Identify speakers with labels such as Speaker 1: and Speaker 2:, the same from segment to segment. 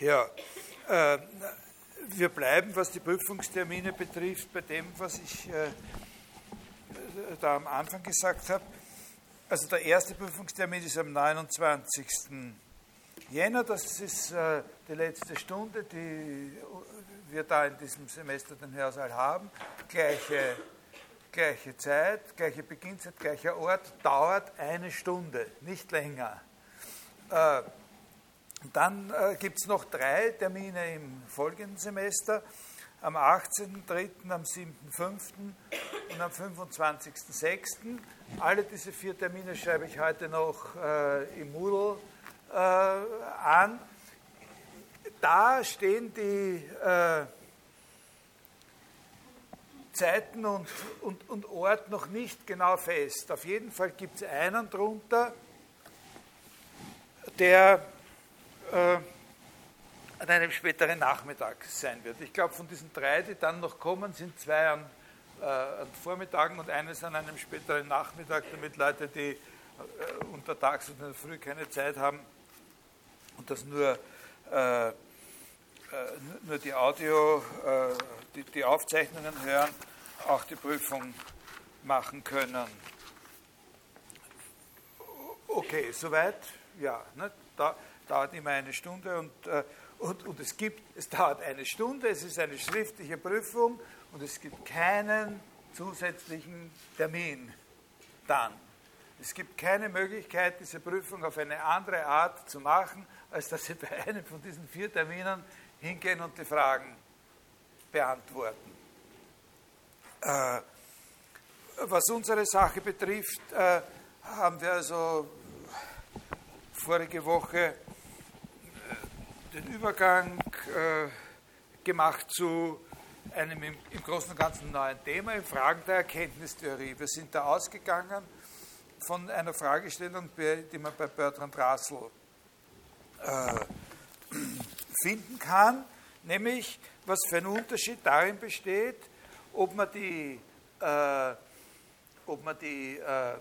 Speaker 1: Ja, äh, wir bleiben, was die Prüfungstermine betrifft, bei dem, was ich äh, da am Anfang gesagt habe. Also der erste Prüfungstermin ist am 29. Jänner, das ist äh, die letzte Stunde, die wir da in diesem Semester den Hörsaal haben. Gleiche, gleiche Zeit, gleiche Beginnzeit, gleicher Ort, dauert eine Stunde, nicht länger. Äh, dann äh, gibt es noch drei Termine im folgenden Semester, am 18.03., am 7.05. und am 25.06. Alle diese vier Termine schreibe ich heute noch äh, im Moodle äh, an. Da stehen die äh, Zeiten und, und, und Ort noch nicht genau fest. Auf jeden Fall gibt es einen drunter, der äh, an einem späteren Nachmittag sein wird. Ich glaube, von diesen drei, die dann noch kommen, sind zwei an, äh, an Vormittagen und eines an einem späteren Nachmittag, damit Leute, die äh, untertags und in der Früh keine Zeit haben und das nur, äh, äh nur die Audio, äh, die, die Aufzeichnungen hören, auch die Prüfung machen können. Okay, soweit? Ja. Ne? Da, dauert immer eine Stunde und, äh, und, und es gibt, es dauert eine Stunde, es ist eine schriftliche Prüfung und es gibt keinen zusätzlichen Termin dann. Es gibt keine Möglichkeit, diese Prüfung auf eine andere Art zu machen, als dass Sie bei einem von diesen vier Terminen hingehen und die Fragen beantworten. Äh, was unsere Sache betrifft, äh, haben wir also vorige Woche den Übergang äh, gemacht zu einem im, im, Großen und Ganzen neuen Thema, in Fragen der Erkenntnistheorie. Wir sind da ausgegangen von einer Fragestellung, die man bei Bertrand Russell äh, finden kann, nämlich was für ein Unterschied darin besteht, ob man die, äh, ob man die äh,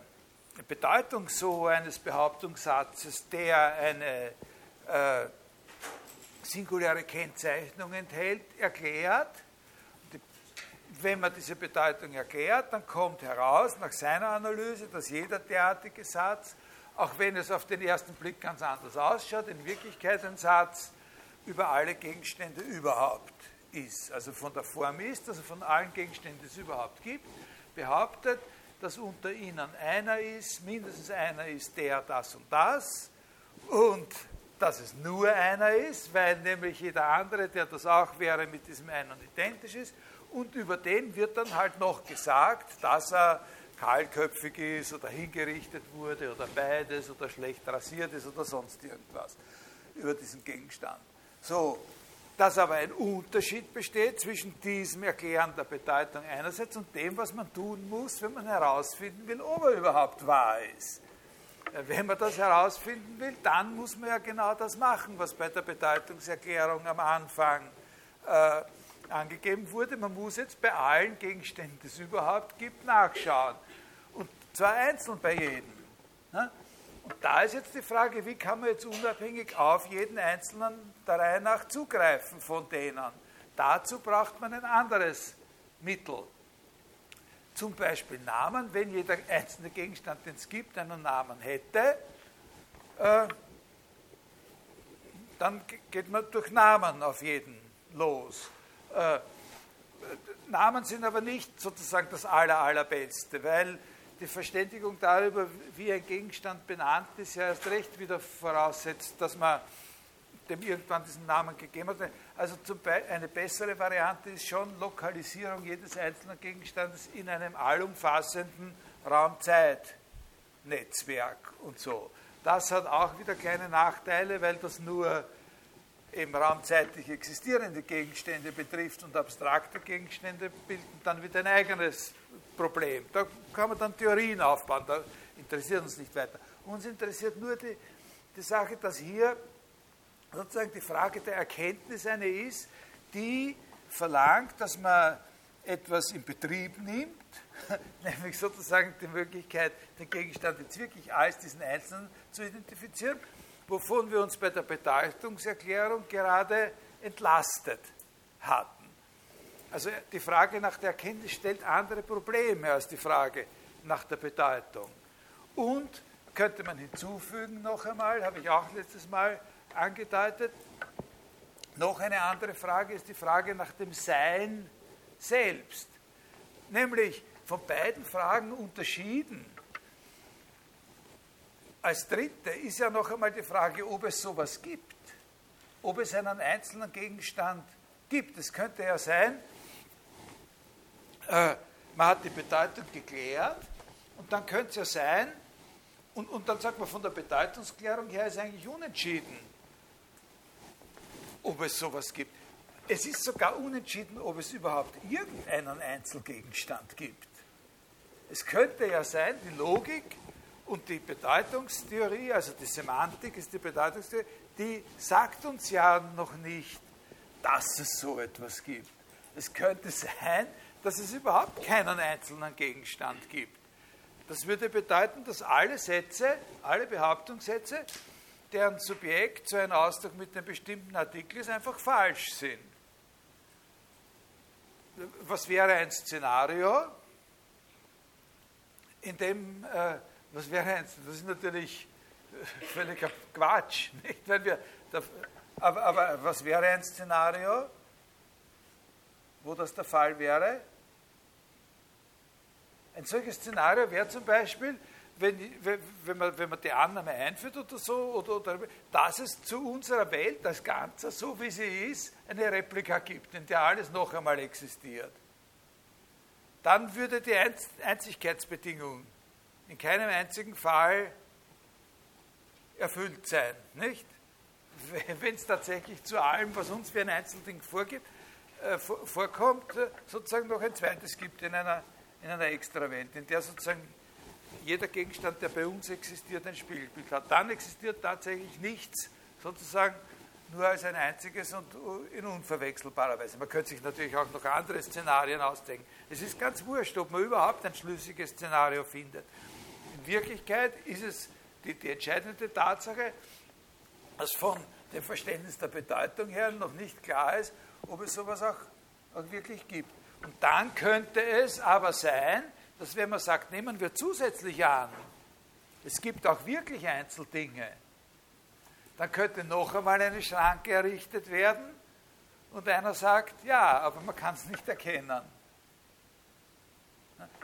Speaker 1: Bedeutung so eines Behauptungssatzes, der eine äh, singuläre Kennzeichnung enthält, erklärt. Wenn man diese Bedeutung erklärt, dann kommt heraus nach seiner Analyse, dass jeder derartige Satz, auch wenn es auf den ersten Blick ganz anders ausschaut, in Wirklichkeit ein Satz über alle Gegenstände überhaupt ist. Also von der Form ist, also von allen Gegenständen, die es überhaupt gibt, behauptet, dass unter ihnen einer ist, mindestens einer ist der, das und das, und dass es nur einer ist, weil nämlich jeder andere, der das auch wäre, mit diesem einen identisch ist. Und über den wird dann halt noch gesagt, dass er kahlköpfig ist oder hingerichtet wurde oder beides oder schlecht rasiert ist oder sonst irgendwas über diesen Gegenstand. So, dass aber ein Unterschied besteht zwischen diesem Erklären der Bedeutung einerseits und dem, was man tun muss, wenn man herausfinden will, ob er überhaupt wahr ist. Wenn man das herausfinden will, dann muss man ja genau das machen, was bei der Bedeutungserklärung am Anfang äh, angegeben wurde. Man muss jetzt bei allen Gegenständen, die es überhaupt gibt, nachschauen. Und zwar einzeln bei jedem. Ne? Und da ist jetzt die Frage, wie kann man jetzt unabhängig auf jeden Einzelnen der Reihe nach zugreifen von denen? Dazu braucht man ein anderes Mittel zum Beispiel Namen, wenn jeder einzelne Gegenstand, den es gibt, einen Namen hätte, äh, dann geht man durch Namen auf jeden los. Äh, Namen sind aber nicht sozusagen das Aller, Allerbeste, weil die Verständigung darüber, wie ein Gegenstand benannt ist, ja erst recht wieder voraussetzt, dass man dem irgendwann diesen Namen gegeben hat. Also eine bessere Variante ist schon Lokalisierung jedes einzelnen Gegenstandes in einem allumfassenden Raumzeitnetzwerk und so. Das hat auch wieder kleine Nachteile, weil das nur eben raumzeitlich existierende Gegenstände betrifft und abstrakte Gegenstände bilden dann wieder ein eigenes Problem. Da kann man dann Theorien aufbauen, da interessiert uns nicht weiter. Uns interessiert nur die, die Sache, dass hier sozusagen die Frage der Erkenntnis eine ist, die verlangt, dass man etwas in Betrieb nimmt, nämlich sozusagen die Möglichkeit, den Gegenstand jetzt wirklich als diesen Einzelnen zu identifizieren wovon wir uns bei der Bedeutungserklärung gerade entlastet hatten. Also die Frage nach der Erkenntnis stellt andere Probleme als die Frage nach der Bedeutung. Und könnte man hinzufügen noch einmal, habe ich auch letztes Mal angedeutet, noch eine andere Frage ist die Frage nach dem Sein selbst. Nämlich von beiden Fragen unterschieden. Als dritte ist ja noch einmal die Frage, ob es sowas gibt, ob es einen einzelnen Gegenstand gibt. Es könnte ja sein, äh, man hat die Bedeutung geklärt und dann könnte es ja sein, und, und dann sagt man, von der Bedeutungsklärung her ist eigentlich unentschieden, ob es sowas gibt. Es ist sogar unentschieden, ob es überhaupt irgendeinen Einzelgegenstand gibt. Es könnte ja sein, die Logik und die Bedeutungstheorie, also die Semantik ist die Bedeutungstheorie, die sagt uns ja noch nicht, dass es so etwas gibt. Es könnte sein, dass es überhaupt keinen einzelnen Gegenstand gibt. Das würde bedeuten, dass alle Sätze, alle Behauptungssätze, deren Subjekt so ein Ausdruck mit einem bestimmten Artikel ist, einfach falsch sind. Was wäre ein Szenario, in dem, äh, was wäre ein, das ist natürlich völliger Quatsch, nicht? Wenn wir, aber, aber was wäre ein Szenario, wo das der Fall wäre? Ein solches Szenario wäre zum Beispiel, wenn, wenn, man, wenn man die Annahme einführt oder so, oder, oder, dass es zu unserer Welt als Ganzer, so wie sie ist, eine Replika gibt, in der alles noch einmal existiert. Dann würde die Einzigkeitsbedingung in keinem einzigen Fall erfüllt sein, nicht? Wenn es tatsächlich zu allem, was uns wie ein Einzelding vorgibt, äh, vorkommt, äh, sozusagen noch ein zweites gibt in einer in einer Extrawelt, in der sozusagen jeder Gegenstand, der bei uns existiert, ein Spiegelbild hat. Dann existiert tatsächlich nichts sozusagen nur als ein einziges und in unverwechselbarer Weise. Man könnte sich natürlich auch noch andere Szenarien ausdenken. Es ist ganz wurscht, ob man überhaupt ein schlüssiges Szenario findet. In Wirklichkeit ist es die, die entscheidende Tatsache, dass von dem Verständnis der Bedeutung her noch nicht klar ist, ob es sowas auch, auch wirklich gibt. Und dann könnte es aber sein, dass wenn man sagt, nehmen wir zusätzlich an, es gibt auch wirklich Einzeldinge, dann könnte noch einmal eine Schranke errichtet werden und einer sagt, ja, aber man kann es nicht erkennen.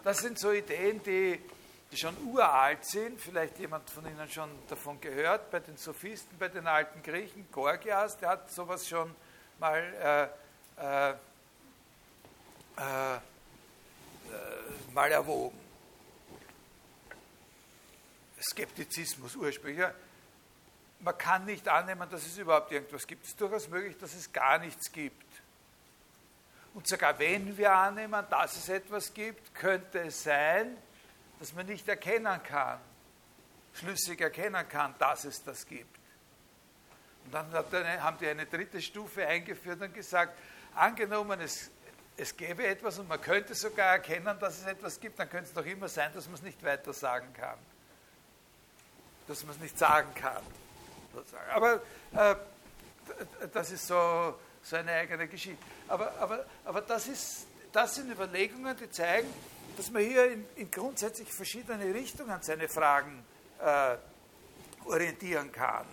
Speaker 1: Das sind so Ideen, die, die schon uralt sind, vielleicht jemand von Ihnen schon davon gehört, bei den Sophisten, bei den alten Griechen, Gorgias, der hat sowas schon mal äh, äh, äh, mal erwogen. Skeptizismus ursprünglich. Man kann nicht annehmen, dass es überhaupt irgendwas gibt. Es ist durchaus möglich, dass es gar nichts gibt. Und sogar wenn wir annehmen, dass es etwas gibt, könnte es sein, dass man nicht erkennen kann, schlüssig erkennen kann, dass es das gibt. Und dann haben die eine dritte Stufe eingeführt und gesagt, angenommen, es es gäbe etwas und man könnte sogar erkennen, dass es etwas gibt, dann könnte es doch immer sein, dass man es nicht weiter sagen kann. Dass man es nicht sagen kann. Sozusagen. Aber äh, das ist so, so eine eigene Geschichte. Aber, aber, aber das, ist, das sind Überlegungen, die zeigen, dass man hier in, in grundsätzlich verschiedene Richtungen seine Fragen äh, orientieren kann.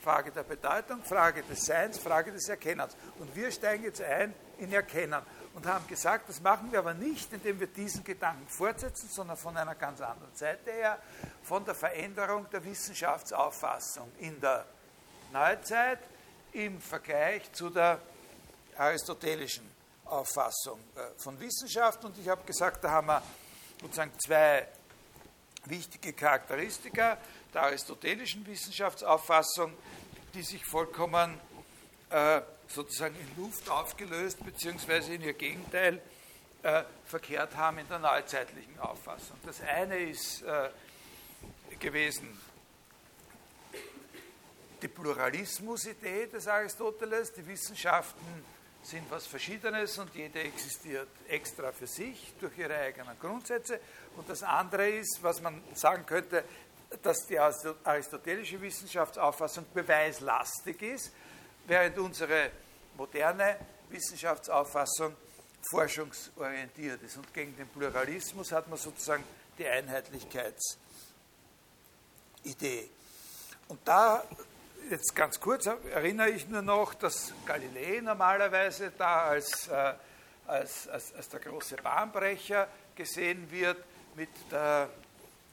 Speaker 1: Frage der Bedeutung, Frage des Seins, Frage des Erkennens. Und wir steigen jetzt ein in Erkennen und haben gesagt, das machen wir aber nicht, indem wir diesen Gedanken fortsetzen, sondern von einer ganz anderen Seite her, von der Veränderung der Wissenschaftsauffassung in der Neuzeit im Vergleich zu der aristotelischen Auffassung äh, von Wissenschaft. Und ich habe gesagt, da haben wir sozusagen zwei wichtige Charakteristika der aristotelischen Wissenschaftsauffassung, die sich vollkommen äh, sozusagen in Luft aufgelöst, beziehungsweise in ihr Gegenteil äh, verkehrt haben in der neuzeitlichen Auffassung. Das eine ist äh, gewesen die Pluralismusidee des Aristoteles, die Wissenschaften sind was Verschiedenes und jede existiert extra für sich durch ihre eigenen Grundsätze. Und das andere ist, was man sagen könnte, dass die aristotelische Wissenschaftsauffassung beweislastig ist, während unsere moderne Wissenschaftsauffassung forschungsorientiert ist. Und gegen den Pluralismus hat man sozusagen die Einheitlichkeitsidee. Und da, jetzt ganz kurz, erinnere ich nur noch, dass Galilei normalerweise da als, äh, als, als, als der große Bahnbrecher gesehen wird mit, der,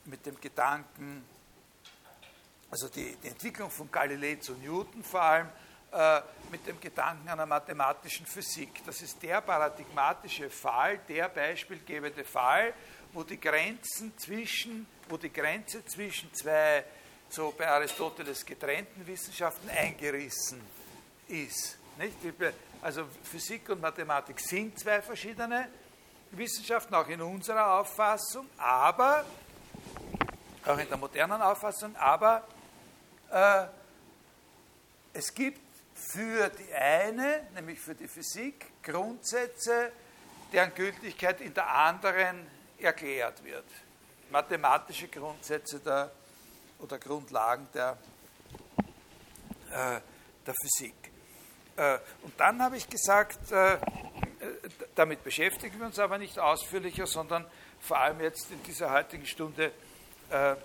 Speaker 1: mit dem Gedanken, also die, die Entwicklung von Galilei zu Newton vor allem, äh, mit dem Gedanken einer mathematischen Physik. Das ist der paradigmatische Fall, der beispielgebende Fall, wo die Grenzen zwischen, wo die Grenze zwischen zwei so bei Aristoteles getrennten Wissenschaften eingerissen ist. Nicht? Also Physik und Mathematik sind zwei verschiedene Wissenschaften, auch in unserer Auffassung, aber, auch in der modernen Auffassung, aber äh, es gibt für die eine, nämlich für die Physik, Grundsätze, deren Gültigkeit in der anderen erklärt wird. Mathematische Grundsätze der, oder Grundlagen der, äh, der Physik. Äh, und dann habe ich gesagt, äh, damit beschäftigen wir uns aber nicht ausführlicher, sondern vor allem jetzt in dieser heutigen Stunde äh,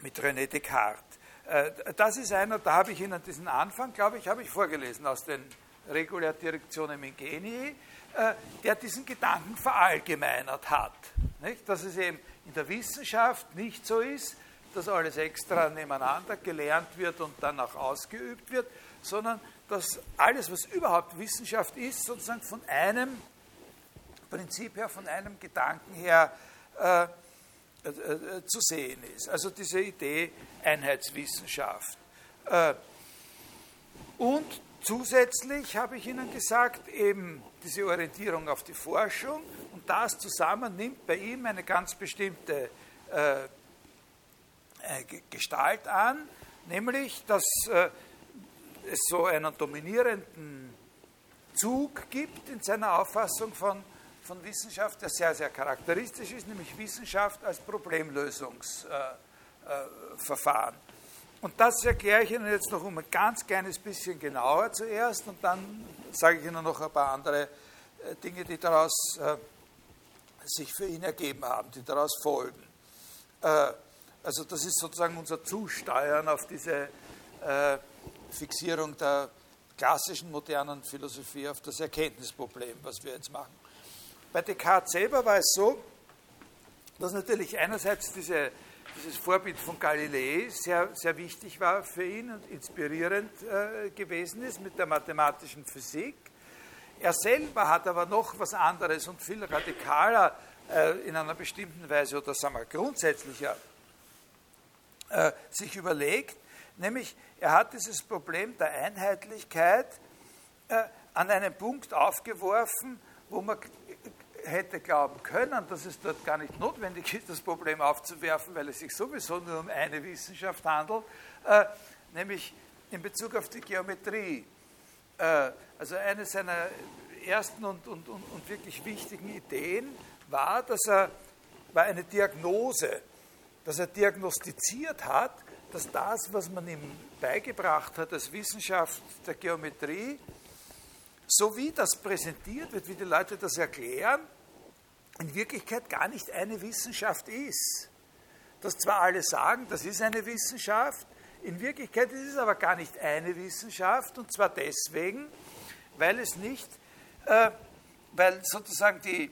Speaker 1: mit René Descartes. Äh, das ist einer, da habe ich Ihnen diesen Anfang, glaube ich, habe ich vorgelesen aus den Regular Directionem Ingenii, äh, der diesen Gedanken verallgemeinert hat. Dass es eben in der Wissenschaft nicht so ist, dass alles extra nebeneinander gelernt wird und dann auch ausgeübt wird, sondern dass alles, was überhaupt Wissenschaft ist, sozusagen von einem Prinzip her, von einem Gedanken her äh, äh, äh, zu sehen ist. Also diese Idee Einheitswissenschaft. Äh, und zusätzlich habe ich Ihnen gesagt, eben diese Orientierung auf die Forschung und das zusammen nimmt bei ihm eine ganz bestimmte Gestalt an, nämlich dass es so einen dominierenden Zug gibt in seiner Auffassung von von Wissenschaft, der sehr, sehr charakteristisch ist, nämlich Wissenschaft als Problemlösungsverfahren. Und das erkläre ich Ihnen jetzt noch um ein ganz kleines bisschen genauer zuerst und dann sage ich Ihnen noch ein paar andere äh, Dinge, die daraus äh, sich für ihn ergeben haben, die daraus folgen. Äh, also das ist sozusagen unser Zusteuern auf diese Fixierung der klassischen modernen Philosophie auf das Erkenntnisproblem, was wir jetzt machen. Bei Descartes selber war es so, dass natürlich einerseits diese, dieses Vorbild von Galilei sehr, sehr wichtig war für ihn und inspirierend äh, gewesen ist mit der mathematischen Physik. Er selber hat aber noch was anderes und viel radikaler äh, in einer bestimmten Weise oder sagen wir grundsätzlicher äh, sich überlegt, nämlich er hat dieses Problem der Einheitlichkeit äh, an einen Punkt aufgeworfen, wo man hätte glauben können, dass es dort gar nicht notwendig ist, das Problem aufzuwerfen, weil es sich sowieso nur um eine Wissenschaft handelt, äh, nämlich in Bezug auf die Geometrie. Äh, also eine seiner ersten und, und, und, und, wirklich wichtigen Ideen war, dass er war eine Diagnose, dass er diagnostiziert hat, dass das, was man ihm beigebracht hat als Wissenschaft der Geometrie, so wie das präsentiert wird, wie die Leute das erklären, in Wirklichkeit gar nicht eine Wissenschaft ist. Dass zwar alle sagen, das ist eine Wissenschaft, in Wirklichkeit ist es aber gar nicht eine Wissenschaft und zwar deswegen, weil es nicht, äh, weil sozusagen die,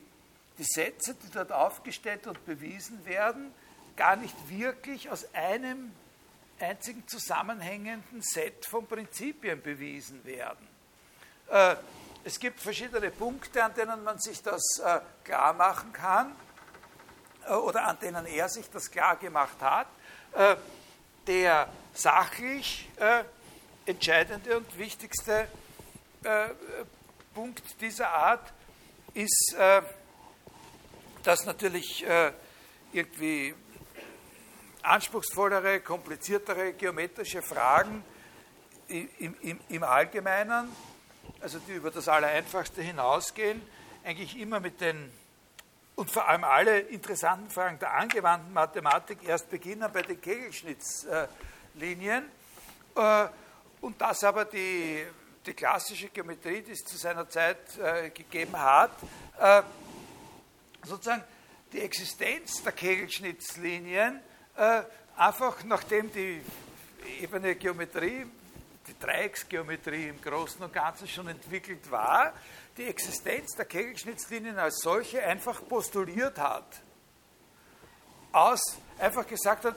Speaker 1: die Sätze, die dort aufgestellt und bewiesen werden, gar nicht wirklich aus einem einzigen zusammenhängenden Set von Prinzipien bewiesen werden. Äh, es gibt verschiedene Punkte, an denen man sich das äh, klar machen kann äh, oder an denen er sich das klar gemacht hat. Der sachlich entscheidende und wichtigste Punkt dieser Art ist, dass natürlich irgendwie anspruchsvollere, kompliziertere geometrische Fragen im, im, im Allgemeinen also die über das Allereinfachste hinausgehen, eigentlich immer mit den und vor allem alle interessanten Fragen der angewandten Mathematik erst beginnen bei den Kegelschnittslinien. Äh, und dass aber die, die klassische Geometrie, die es zu seiner Zeit äh, gegeben hat, äh, sozusagen die Existenz der Kegelschnittslinien einfach nachdem die ebene Geometrie, die Dreiecksgeometrie im Großen und Ganzen schon entwickelt war, die Existenz der Kegelschnittslinien als solche einfach postuliert hat. Aus, einfach gesagt hat,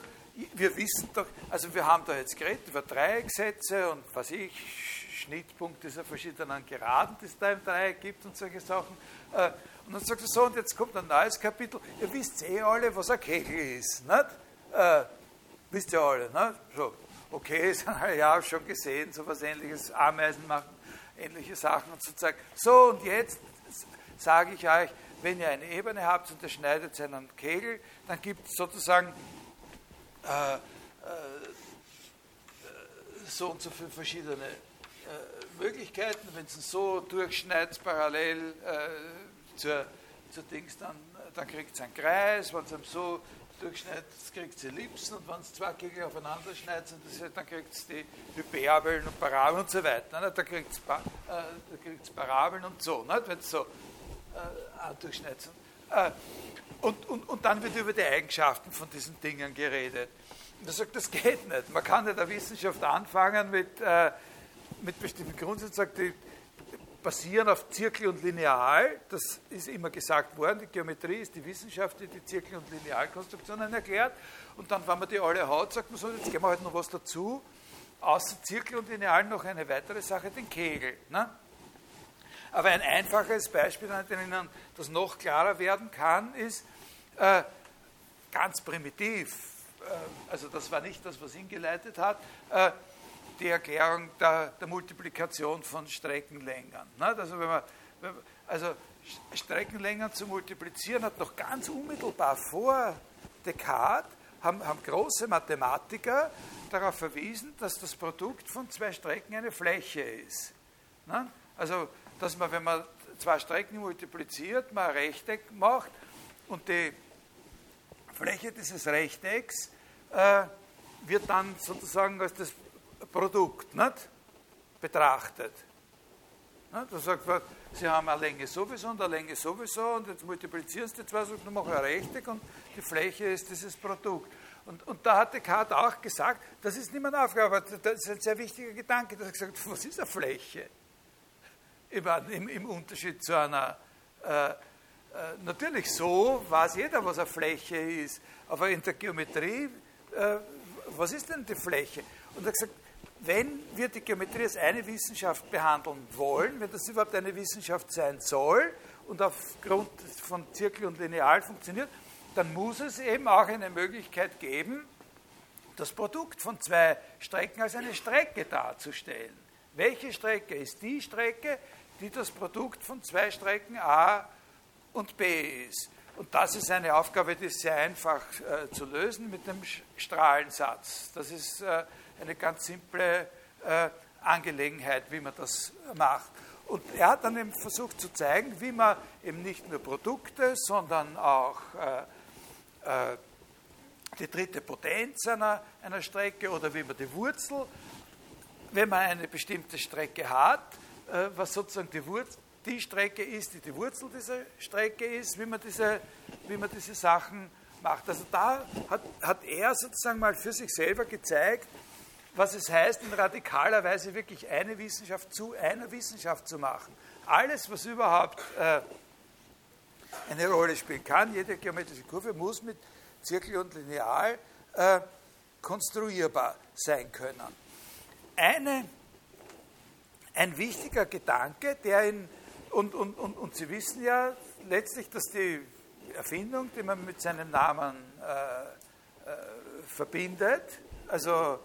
Speaker 1: wir wissen doch, also wir haben da jetzt geredet über Dreiecksätze und was ich, Schnittpunkte dieser verschiedenen Geraden, die es da im Dreieck gibt und solche Sachen. Äh, und dann sagt er so, und jetzt kommt ein neues Kapitel. Ihr wisst eh alle, was ein Kegel ist, nicht? Äh, wisst ihr alle, ne? So, okay, ja schon gesehen, so was ähnliches, Ameisen machen ähnliche Sachen und sozusagen. So, und jetzt sage ich euch, wenn ihr eine Ebene habt und ihr schneidet einen Kegel, dann gibt es sozusagen äh, äh, so und so viele verschiedene äh, Möglichkeiten. Wenn es so durchschneidet, parallel äh, zur, zur Dings, dann, dann kriegt es einen Kreis. Wenn es so durchschneidet, kriegt es Ellipsen und wenn es zwei Kegel aufeinander schneidet, dann kriegt es die Hyperbeln und Parabeln und so weiter. Ne? Da kriegt es äh, Parabeln und so, ne? wenn es so äh, durchschneidet. Äh, und, und, und dann wird über die Eigenschaften von diesen Dingen geredet. Und er sagt, das geht nicht. Man kann in der Wissenschaft anfangen mit, äh, mit bestimmten Grundsätzen, sagt, die, basieren auf Zirkel und Lineal. Das ist immer gesagt worden. Die Geometrie ist die Wissenschaft, die die Zirkel- und Linealkonstruktionen erklärt. Und dann, wenn man die alle hat, sagt man so, jetzt geben wir halt noch was dazu. Außer Zirkel und Lineal noch eine weitere Sache, den Kegel. Ne? Aber ein einfaches Beispiel, an dem Ihnen das noch klarer werden kann, ist äh, ganz primitiv. Äh, also das war nicht das, was ihn geleitet hat. Äh, die Erklärung der, der Multiplikation von Streckenlängern. Ne? Also, wenn man, also Streckenlängern zu multiplizieren hat noch ganz unmittelbar vor Descartes haben, haben große Mathematiker darauf verwiesen, dass das Produkt von zwei Strecken eine Fläche ist. Ne? Also, dass man, wenn man zwei Strecken multipliziert, man ein Rechteck macht und die Fläche dieses Rechtecks äh, wird dann sozusagen als das Produkt nicht? betrachtet. Nicht? Da sagt man, Sie haben eine Länge sowieso und eine Länge sowieso und jetzt multiplizieren Sie die zwei, sagt, machen ein Rechteck und die Fläche ist dieses Produkt. Und, und da hat Descartes auch gesagt, das ist nicht mehr eine Aufgabe, das ist ein sehr wichtiger Gedanke. Er hat gesagt, was ist eine Fläche? Im, im Unterschied zu einer, äh, äh, natürlich so weiß jeder, was eine Fläche ist, aber in der Geometrie, äh, was ist denn die Fläche? Und er hat gesagt, wenn wir die Geometrie als eine Wissenschaft behandeln wollen, wenn das überhaupt eine Wissenschaft sein soll und aufgrund von Zirkel und Lineal funktioniert, dann muss es eben auch eine Möglichkeit geben, das Produkt von zwei Strecken als eine Strecke darzustellen. Welche Strecke ist die Strecke, die das Produkt von zwei Strecken A und B ist? Und das ist eine Aufgabe, die ist sehr einfach äh, zu lösen mit dem Strahlensatz. Das ist äh, eine ganz simple äh, Angelegenheit, wie man das macht. Und er hat dann eben versucht zu zeigen, wie man eben nicht nur Produkte, sondern auch äh, äh, die dritte Potenz einer, einer Strecke oder wie man die Wurzel, wenn man eine bestimmte Strecke hat, äh, was sozusagen die, Wurzel, die Strecke ist, die die Wurzel dieser Strecke ist, wie man diese, wie man diese Sachen macht. Also da hat, hat er sozusagen mal für sich selber gezeigt, was es heißt, in radikaler Weise wirklich eine Wissenschaft zu einer Wissenschaft zu machen. Alles, was überhaupt äh, eine Rolle spielen kann, jede geometrische Kurve muss mit Zirkel und Lineal äh, konstruierbar sein können. Eine, ein wichtiger Gedanke, der in, und, und, und, und Sie wissen ja letztlich, dass die Erfindung, die man mit seinem Namen äh, äh verbindet, also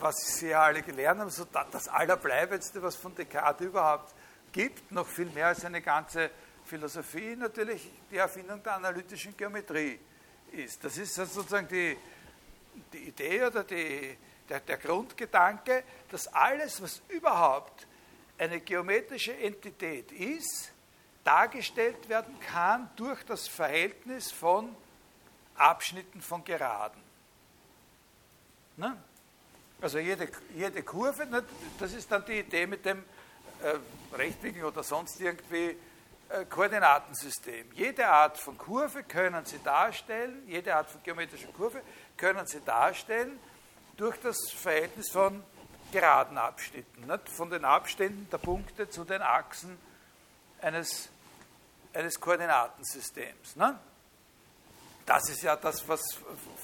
Speaker 1: was Sie ja alle gelernt haben, so das Allerbleibendste, was von Descartes überhaupt gibt, noch viel mehr als eine ganze Philosophie, natürlich die Erfindung der analytischen Geometrie ist. Das ist sozusagen die, die Idee oder die, der, der Grundgedanke, dass alles, was überhaupt eine geometrische Entität ist, dargestellt werden kann durch das Verhältnis von Abschnitten von Geraden. Ne? Also jede, jede Kurve, ne, das ist dann die Idee mit dem äh, Rechtwinkel oder sonst irgendwie äh, Koordinatensystem. Jede Art von Kurve können Sie darstellen, jede Art von geometrischer Kurve können Sie darstellen durch das Verhältnis von geraden Abschnitten, nicht? von den Abständen der Punkte zu den Achsen eines, eines Koordinatensystems. Ne? Das ist ja das, was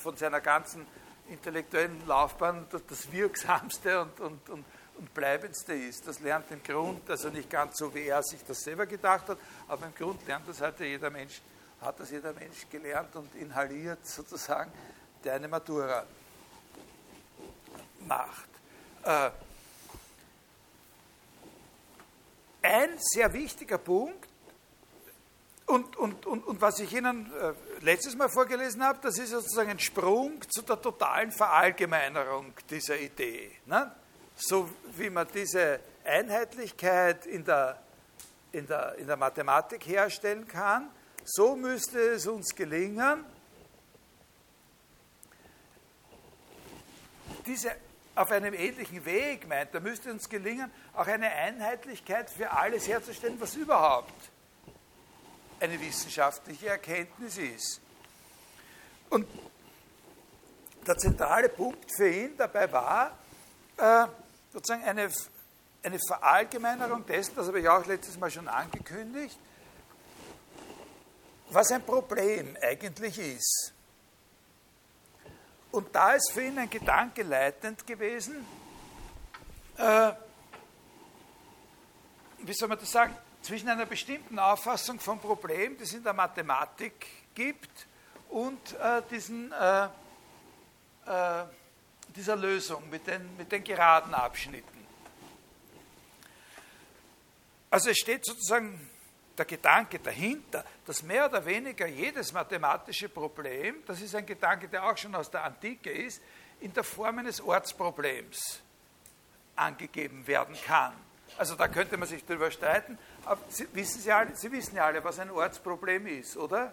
Speaker 1: von seiner ganzen intellektuellen Laufbahn das Wirksamste und, und, und, und Bleibendste ist. Das lernt im Grund, also nicht ganz so, wie er sich das selber gedacht hat, aber im Grund lernt das heute jeder Mensch, hat das jeder Mensch gelernt und inhaliert sozusagen, der eine Matura macht. Äh, ein sehr wichtiger Punkt, und, und, und, und was ich Ihnen äh, letztes Mal vorgelesen habe, das ist sozusagen ein Sprung zu der totalen Verallgemeinerung dieser Idee. Ne? So wie man diese Einheitlichkeit in der, in, der, in der Mathematik herstellen kann, so müsste es uns gelingen, diese auf einem ähnlichen Weg meint, da müsste uns gelingen, auch eine Einheitlichkeit für alles herzustellen, was überhaupt eine wissenschaftliche Erkenntnis ist. Und der zentrale Punkt für ihn dabei war, äh, sozusagen eine, eine Verallgemeinerung dessen, das habe ich auch letztes Mal schon angekündigt, was ein Problem eigentlich ist. Und da ist für ihn ein Gedanke leitend gewesen, äh, wie soll man das sagen, zwischen einer bestimmten Auffassung vom Problem, das es in der Mathematik gibt, und äh, diesen, äh, äh, dieser Lösung mit den, mit den geraden Abschnitten. Also es steht sozusagen der Gedanke dahinter, dass mehr oder weniger jedes mathematische Problem, das ist ein Gedanke, der auch schon aus der Antike ist, in der Form eines Ortsproblems angegeben werden kann. Also da könnte man sich darüber streiten, Sie wissen, Sie, alle, Sie wissen ja alle, was ein Ortsproblem ist, oder?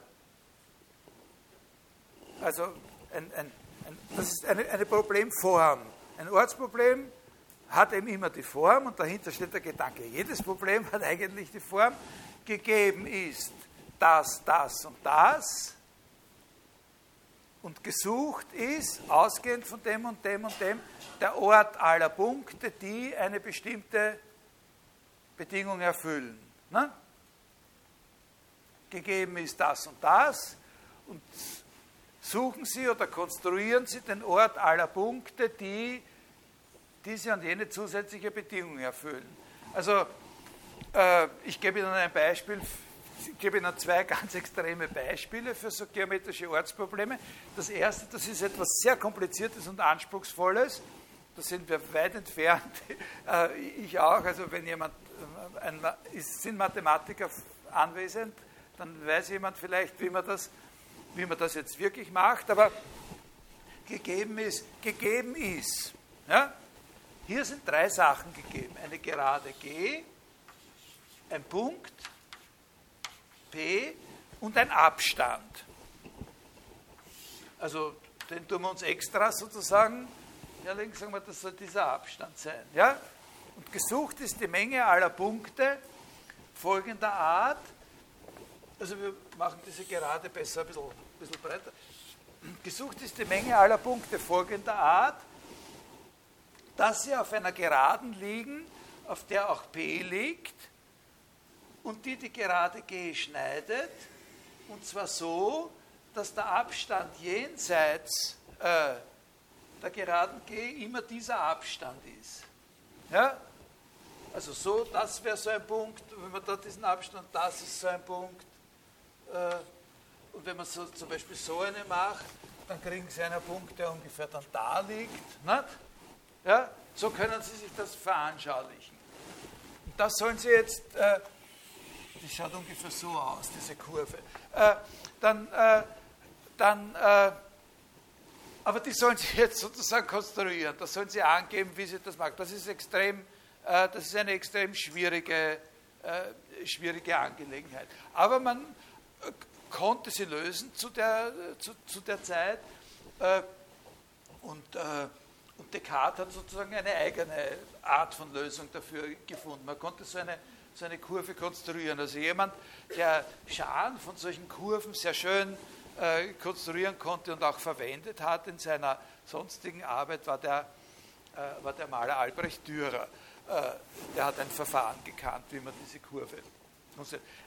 Speaker 1: Also ein, ein, ein, das ist eine, eine Problemform. Ein Ortsproblem hat eben immer die Form und dahinter steht der Gedanke. Jedes Problem hat eigentlich die Form gegeben ist das, das und das und gesucht ist, ausgehend von dem und dem und dem, der Ort aller Punkte, die eine bestimmte Bedingung erfüllen. Ne? Gegeben ist das und das und suchen Sie oder konstruieren Sie den Ort aller Punkte, die diese und jene zusätzliche Bedingung erfüllen. Also äh, ich gebe Ihnen ein Beispiel, ich gebe Ihnen zwei ganz extreme Beispiele für so geometrische Ortsprobleme. Das erste, das ist etwas sehr Kompliziertes und Anspruchsvolles. Da sind wir weit entfernt, äh, ich auch. Also wenn jemand, ein, sind Mathematiker anwesend, dann weiß jemand vielleicht, wie man das, wie man das jetzt wirklich macht. Aber gegeben ist, gegeben ist. Ja? Hier sind drei Sachen gegeben. Eine Gerade G, ein Punkt, P und ein Abstand. Also den tun wir uns extra sozusagen herlegen, sagen wir, das soll dieser Abstand sein. Ja? Und gesucht ist die Menge aller Punkte folgender Art. Also wir machen diese Gerade besser ein bisschen, ein bisschen breiter. Gesucht ist die Menge aller Punkte folgender Art, dass sie auf einer Geraden liegen, auf der auch P liegt und die die gerade G schneidet, und zwar so, dass der Abstand jenseits äh, der geraden G immer dieser Abstand ist. Ja? Also so, das wäre so ein Punkt, wenn man da diesen Abstand, das ist so ein Punkt. Äh, und wenn man so, zum Beispiel so eine macht, dann kriegen Sie einen Punkt, der ungefähr dann da liegt. Ja? So können Sie sich das veranschaulichen. Und das sollen Sie jetzt äh, die schaut ungefähr so aus, diese Kurve. Äh, dann, äh, dann äh, aber die sollen Sie jetzt sozusagen konstruieren, das sollen Sie angeben, wie Sie das machen. Das ist extrem, das ist eine extrem schwierige äh, schwierige Angelegenheit. Aber man äh, konnte sie lösen zu der, zu, zu der Zeit. Äh, und, äh, und Descartes hat sozusagen eine eigene Art von Lösung dafür gefunden. Man konnte so eine, so eine Kurve konstruieren. Also jemand, der Scharen von solchen Kurven sehr schön äh, konstruieren konnte und auch verwendet hat in seiner sonstigen Arbeit, war der, äh, war der Maler Albrecht Dürer. Äh, der hat ein Verfahren gekannt, wie man diese Kurve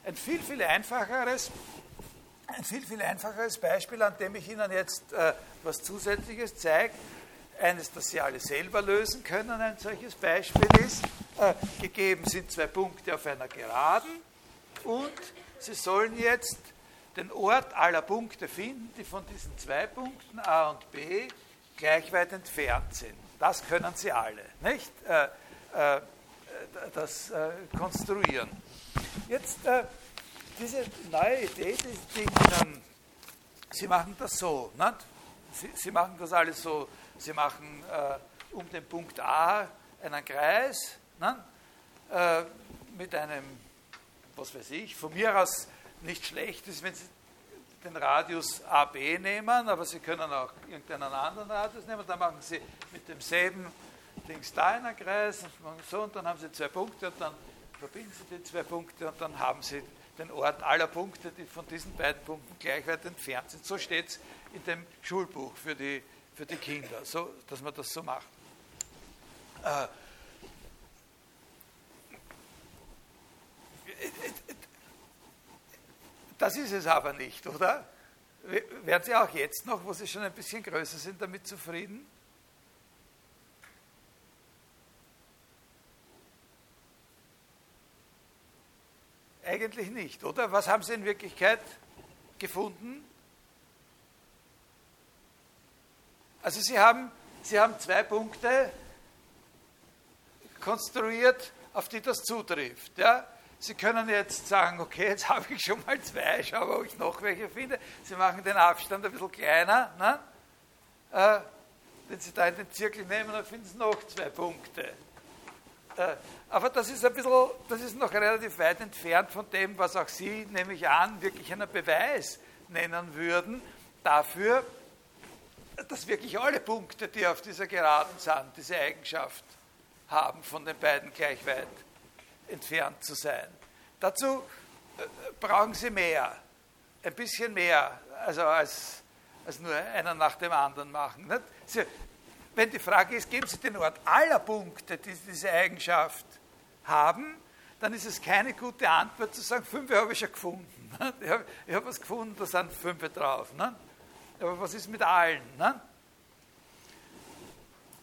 Speaker 1: ein viel, viel einfacheres, ein viel, viel einfacheres Beispiel, an dem ich Ihnen jetzt äh, was Zusätzliches zeige, eines, das Sie alle selber lösen können, ein solches Beispiel ist, äh, gegeben sind zwei Punkte auf einer Geraden und Sie sollen jetzt den Ort aller Punkte finden, die von diesen zwei Punkten A und B gleich weit entfernt sind. Das können Sie alle, nicht? Äh, äh, das äh, konstruieren. Jetzt äh, diese neue Idee, die, die Ihnen, Sie machen das so, nicht? Sie, Sie machen das alles so, Sie machen äh, um den Punkt A einen Kreis äh, mit einem, was weiß ich, von mir aus nicht schlecht ist, wenn Sie den Radius AB nehmen, aber Sie können auch irgendeinen anderen Radius nehmen, dann machen Sie mit demselben links da einen Kreis und so und dann haben Sie zwei Punkte und dann verbinden Sie die zwei Punkte und dann haben Sie den Ort aller Punkte, die von diesen beiden Punkten gleich weit entfernt sind. So steht es in dem Schulbuch für die, für die Kinder, so, dass man das so macht. Äh, das ist es aber nicht, oder? Wären Sie auch jetzt noch, wo Sie schon ein bisschen größer sind, damit zufrieden? Eigentlich nicht, oder? Was haben Sie in Wirklichkeit gefunden? Also Sie haben, Sie haben zwei Punkte konstruiert, auf die das zutrifft. Ja? Sie können jetzt sagen, okay, jetzt habe ich schon mal zwei, schaue, ob ich noch welche finde. Sie machen den Abstand ein bisschen kleiner. Ne? Äh, wenn Sie da in den Zirkel nehmen, dann finden Sie noch zwei Punkte. Äh, aber das ist ein bisschen, das ist noch relativ weit entfernt von dem, was auch Sie, nehme ich an, wirklich einen Beweis nennen würden dafür, dass wirklich alle Punkte, die auf dieser Geraden sind, diese Eigenschaft haben, von den beiden gleich weit entfernt zu sein. Dazu äh, brauchen Sie mehr, ein bisschen mehr, also als, als nur einer nach dem anderen machen. Sie, wenn die Frage ist, geben Sie den Ort aller Punkte, die diese Eigenschaft haben, dann ist es keine gute Antwort zu sagen, fünf habe ich schon gefunden. Ich habe, ich habe was gefunden, da sind fünf drauf. Aber was ist mit allen?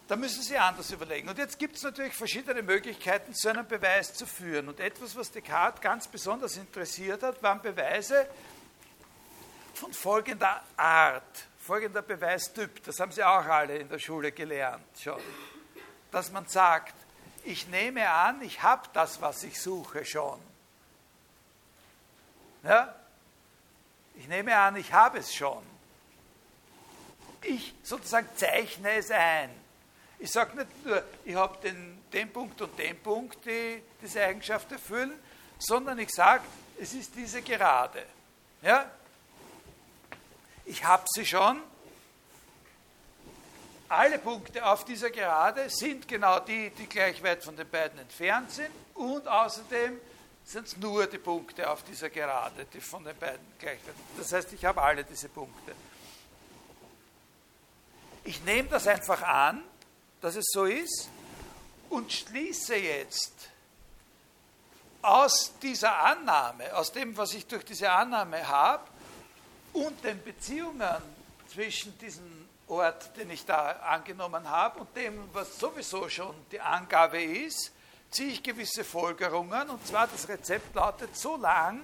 Speaker 1: Da müssen Sie anders überlegen. Und jetzt gibt es natürlich verschiedene Möglichkeiten, so einen Beweis zu führen. Und etwas, was Descartes ganz besonders interessiert hat, waren Beweise von folgender Art folgender Beweistyp, das haben Sie auch alle in der Schule gelernt schon, dass man sagt, ich nehme an, ich habe das, was ich suche schon. Ja? Ich nehme an, ich habe es schon. Ich sozusagen zeichne es ein. Ich sage nicht nur, ich habe den, den Punkt und den Punkt, die diese Eigenschaft erfüllen, sondern ich sage, es ist diese Gerade. Ja? ich habe sie schon. Alle Punkte auf dieser Gerade sind genau die, die gleich weit von den beiden entfernt sind. Und außerdem sind es nur die Punkte auf dieser Gerade, die von den beiden gleich weit. Das heißt, ich habe alle diese Punkte. Ich nehme das einfach an, dass es so ist und schließe jetzt aus dieser Annahme, aus dem, was ich durch diese Annahme habe, und den Beziehungen zwischen diesem Ort, den ich da angenommen habe, und dem, was sowieso schon die Angabe ist, ziehe ich gewisse Folgerungen. Und zwar das Rezept lautet so lang,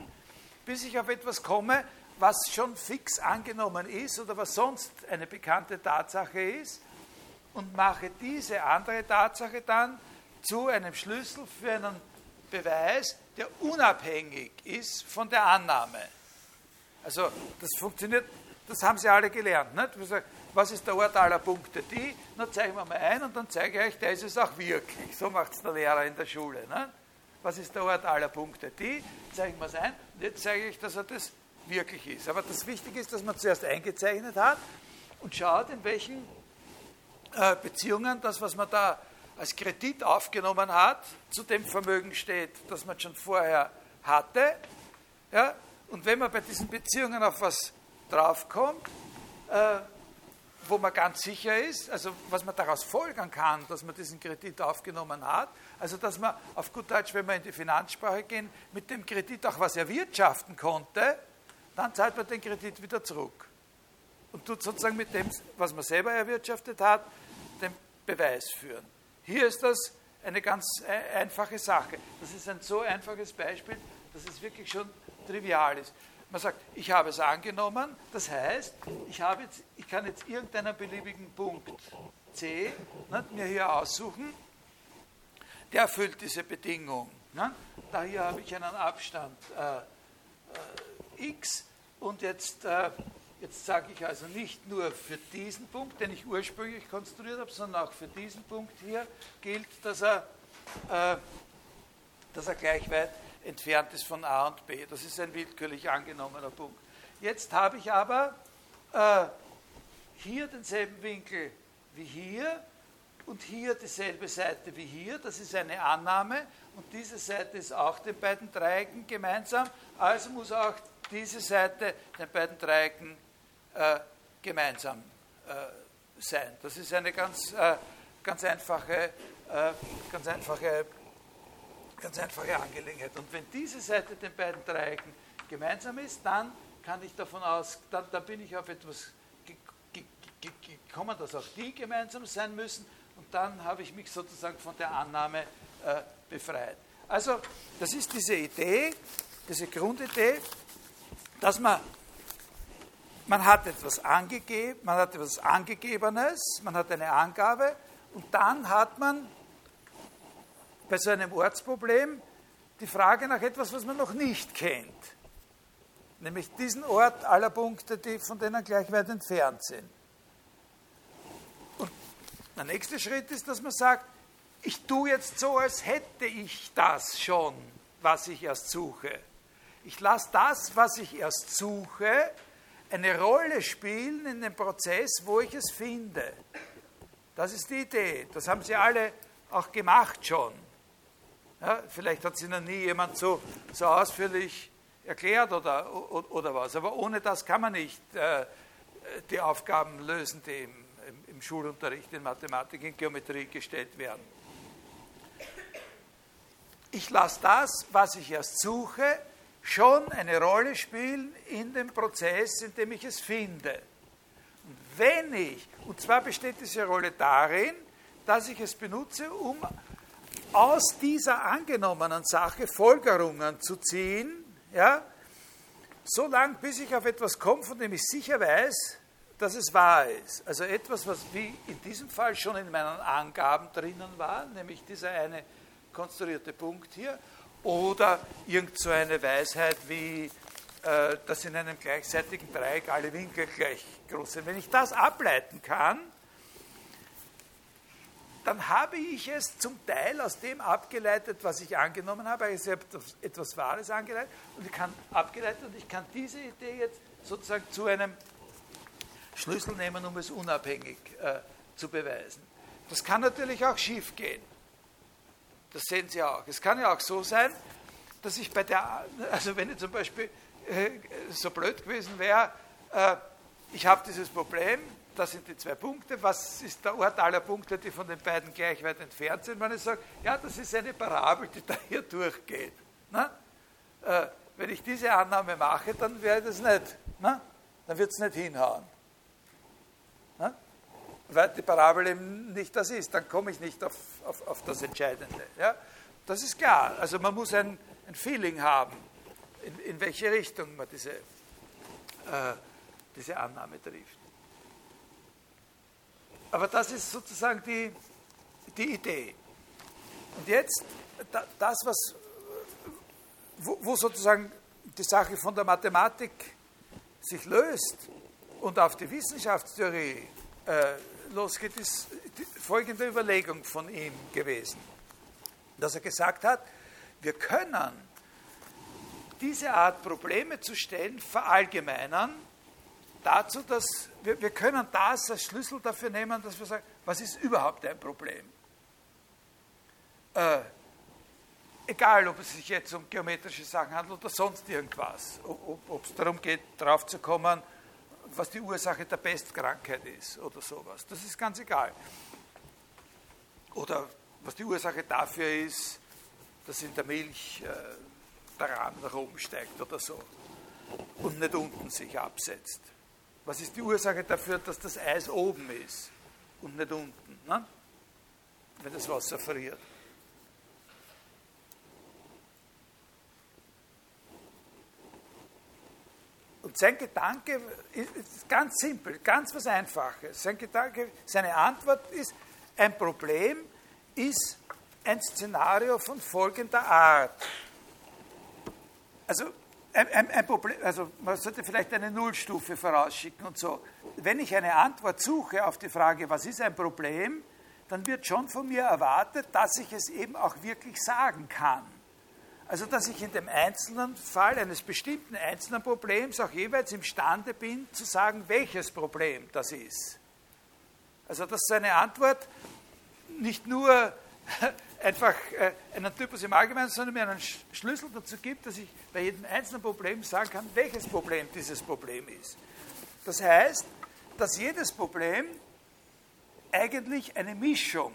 Speaker 1: bis ich auf etwas komme, was schon fix angenommen ist oder was sonst eine bekannte Tatsache ist, und mache diese andere Tatsache dann zu einem Schlüssel für einen Beweis, der unabhängig ist von der Annahme. Also das funktioniert, das haben Sie alle gelernt. Nicht? Was ist der Ort aller Punkte? Die, na zeigen wir mal ein und dann zeige ich euch, der ist es auch wirklich. So macht es der Lehrer in der Schule. Nicht? was ist der Ort aller Punkte? Die, zeigen wir es ein, und jetzt zeige ich, dass er das wirklich ist. Aber das Wichtige ist, dass man zuerst eingezeichnet hat und schaut, in welchen äh, Beziehungen das, was man da als Kredit aufgenommen hat, zu dem Vermögen steht, das man schon vorher hatte. Ja? Und wenn man bei diesen Beziehungen auf was draufkommt, äh, wo man ganz sicher ist, also was man daraus folgern kann, dass man diesen Kredit aufgenommen hat, also dass man auf gut Deutsch, wenn wir in die Finanzsprache gehen, mit dem Kredit auch was erwirtschaften konnte, dann zahlt man den Kredit wieder zurück. Und tut sozusagen mit dem, was man selber erwirtschaftet hat, den Beweis führen. Hier ist das eine ganz äh, einfache Sache. Das ist ein so einfaches Beispiel, dass es wirklich schon trivial ist. Man sagt, ich habe es angenommen, das heißt, ich, habe jetzt, ich kann jetzt irgendeinen beliebigen Punkt C ne, mir hier aussuchen, der erfüllt diese Bedingung. Ne? Da hier habe ich einen Abstand äh, äh, x und jetzt, äh, jetzt sage ich also nicht nur für diesen Punkt, den ich ursprünglich konstruiert habe, sondern auch für diesen Punkt hier gilt, dass er, äh, dass er gleich weit entfernt ist von A und B. Das ist ein willkürlich angenommener Punkt. Jetzt habe ich aber äh, hier denselben Winkel wie hier und hier dieselbe Seite wie hier. Das ist eine Annahme und diese Seite ist auch den beiden Dreiecken gemeinsam. Also muss auch diese Seite den beiden Dreiecken äh, gemeinsam äh, sein. Das ist eine ganz, äh, ganz einfache, äh, ganz einfache Ganz einfache Angelegenheit. Und wenn diese Seite den beiden Dreiecken gemeinsam ist, dann kann ich davon aus, dann, dann bin ich auf etwas gekommen, dass auch die gemeinsam sein müssen. Und dann habe ich mich sozusagen von der Annahme äh, befreit. Also, das ist diese Idee, diese Grundidee, dass man, man hat etwas angegeben, man hat etwas Angegebenes, man hat eine Angabe und dann hat man bei so einem Ortsproblem die Frage nach etwas, was man noch nicht kennt. Nämlich diesen Ort aller Punkte, die von denen gleich weit entfernt sind. Und der nächste Schritt ist, dass man sagt, ich tue jetzt so, als hätte ich das schon, was ich erst suche. Ich lasse das, was ich erst suche, eine Rolle spielen in dem Prozess, wo ich es finde. Das ist die Idee. Das haben Sie alle auch gemacht schon. Ja, vielleicht hat es Ihnen nie jemand so, so ausführlich erklärt oder, oder, oder, was. Aber ohne das kann man nicht äh, die Aufgaben lösen, die im, im, im Schulunterricht in Mathematik, in Geometrie gestellt werden. Ich lasse das, was ich erst suche, schon eine Rolle spielen in dem Prozess, in dem ich es finde. Und wenn ich, und zwar besteht diese Rolle darin, dass ich es benutze, um aus dieser angenommenen Sache Folgerungen zu ziehen, ja, so lange, bis ich auf etwas komme, von dem ich sicher weiß, dass es wahr ist. Also etwas, was wie in diesem Fall schon in meinen Angaben drinnen war, nämlich dieser eine konstruierte Punkt hier, oder irgend so eine Weisheit wie, äh, dass in einem gleichseitigen Dreieck alle Winkel gleich groß sind. Wenn ich das ableiten kann, dann habe ich es zum Teil aus dem abgeleitet, was ich angenommen habe. Ich habe etwas Wahres angeleitet und ich kann abgeleitet und ich kann diese Idee jetzt sozusagen zu einem Schlüssel nehmen, um es unabhängig äh, zu beweisen. Das kann natürlich auch schief gehen. Das sehen Sie auch. Es kann ja auch so sein, dass ich bei der, also wenn ich zum Beispiel äh, so blöd gewesen wäre, äh, ich habe dieses Problem, das sind die zwei Punkte. Was ist der Ort aller Punkte, die von den beiden gleich weit entfernt sind? Wenn ich sage, ja, das ist eine Parabel, die da hier durchgeht. Äh, wenn ich diese Annahme mache, dann wäre das nicht, na? dann wird es nicht hinhauen. Na? Weil die Parabel eben nicht das ist, dann komme ich nicht auf, auf, auf das Entscheidende. Ja? Das ist klar. Also man muss ein, ein Feeling haben, in, in welche Richtung man diese, äh, diese Annahme trifft. Aber das ist sozusagen die, die Idee. Und jetzt das, was, wo, wo sozusagen die Sache von der Mathematik sich löst und auf die Wissenschaftstheorie äh, losgeht, ist folgende Überlegung von ihm gewesen. Dass er gesagt hat, wir können diese Art Probleme zu stellen verallgemeinern dazu, dass wir, wir können das als Schlüssel dafür nehmen, dass wir sagen, was ist überhaupt ein Problem? Äh, egal, ob es sich jetzt um geometrische Sachen handelt oder sonst irgendwas, ob, es darum geht, drauf zu kommen, was die Ursache der Pestkrankheit ist oder sowas. Das ist ganz egal. Oder was die Ursache dafür ist, dass in der Milch äh, der Rahmen nach oben steigt oder so und nicht unten sich absetzt. Was ist die Ursache dafür, dass das Eis oben ist und nicht unten, ne? wenn das Wasser friert? Und sein Gedanke ist ganz simpel, ganz was Einfaches. Sein Gedanke, seine Antwort ist, ein Problem ist ein Szenario von folgender Art. Also, ein, ein, ein, Problem, also man sollte vielleicht eine Nullstufe vorausschicken und so. Wenn ich eine Antwort suche auf die Frage, was ist ein Problem, dann wird schon von mir erwartet, dass ich es eben auch wirklich sagen kann. Also dass ich in dem einzelnen Fall eines bestimmten einzelnen Problems auch jeweils imstande bin zu sagen, welches Problem das ist. Also dass seine Antwort nicht nur einfach äh, einen Typus im Allgemeinen, sondern mir einen Schlüssel dazu gibt, dass ich bei jedem einzelnen Problem sagen kann, welches Problem dieses Problem ist. Das heißt, dass jedes Problem eigentlich eine Mischung,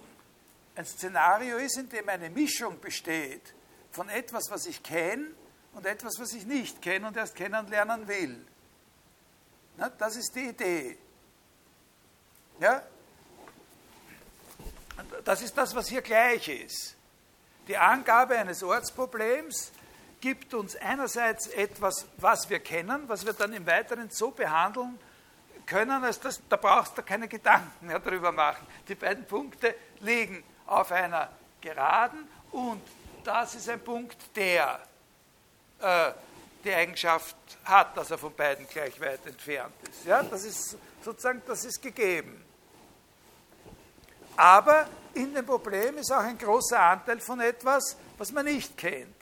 Speaker 1: ein Szenario ist, in dem eine Mischung besteht von etwas, was ich kenne und etwas, was ich nicht kenne und erst kennenlernen will. Na, das ist die Idee. Ja? Das ist das, was hier gleich ist. Die Angabe eines Ortsproblems gibt uns einerseits etwas, was wir kennen, was wir dann im Weiteren so behandeln können, als dass da brauchst du keine Gedanken mehr darüber machen. Die beiden Punkte liegen auf einer Geraden und das ist ein Punkt, der äh, die Eigenschaft hat, dass er von beiden gleich weit entfernt ist. Ja, das ist sozusagen, das ist gegeben. Aber in dem Problem ist auch ein großer Anteil von etwas, was man nicht kennt.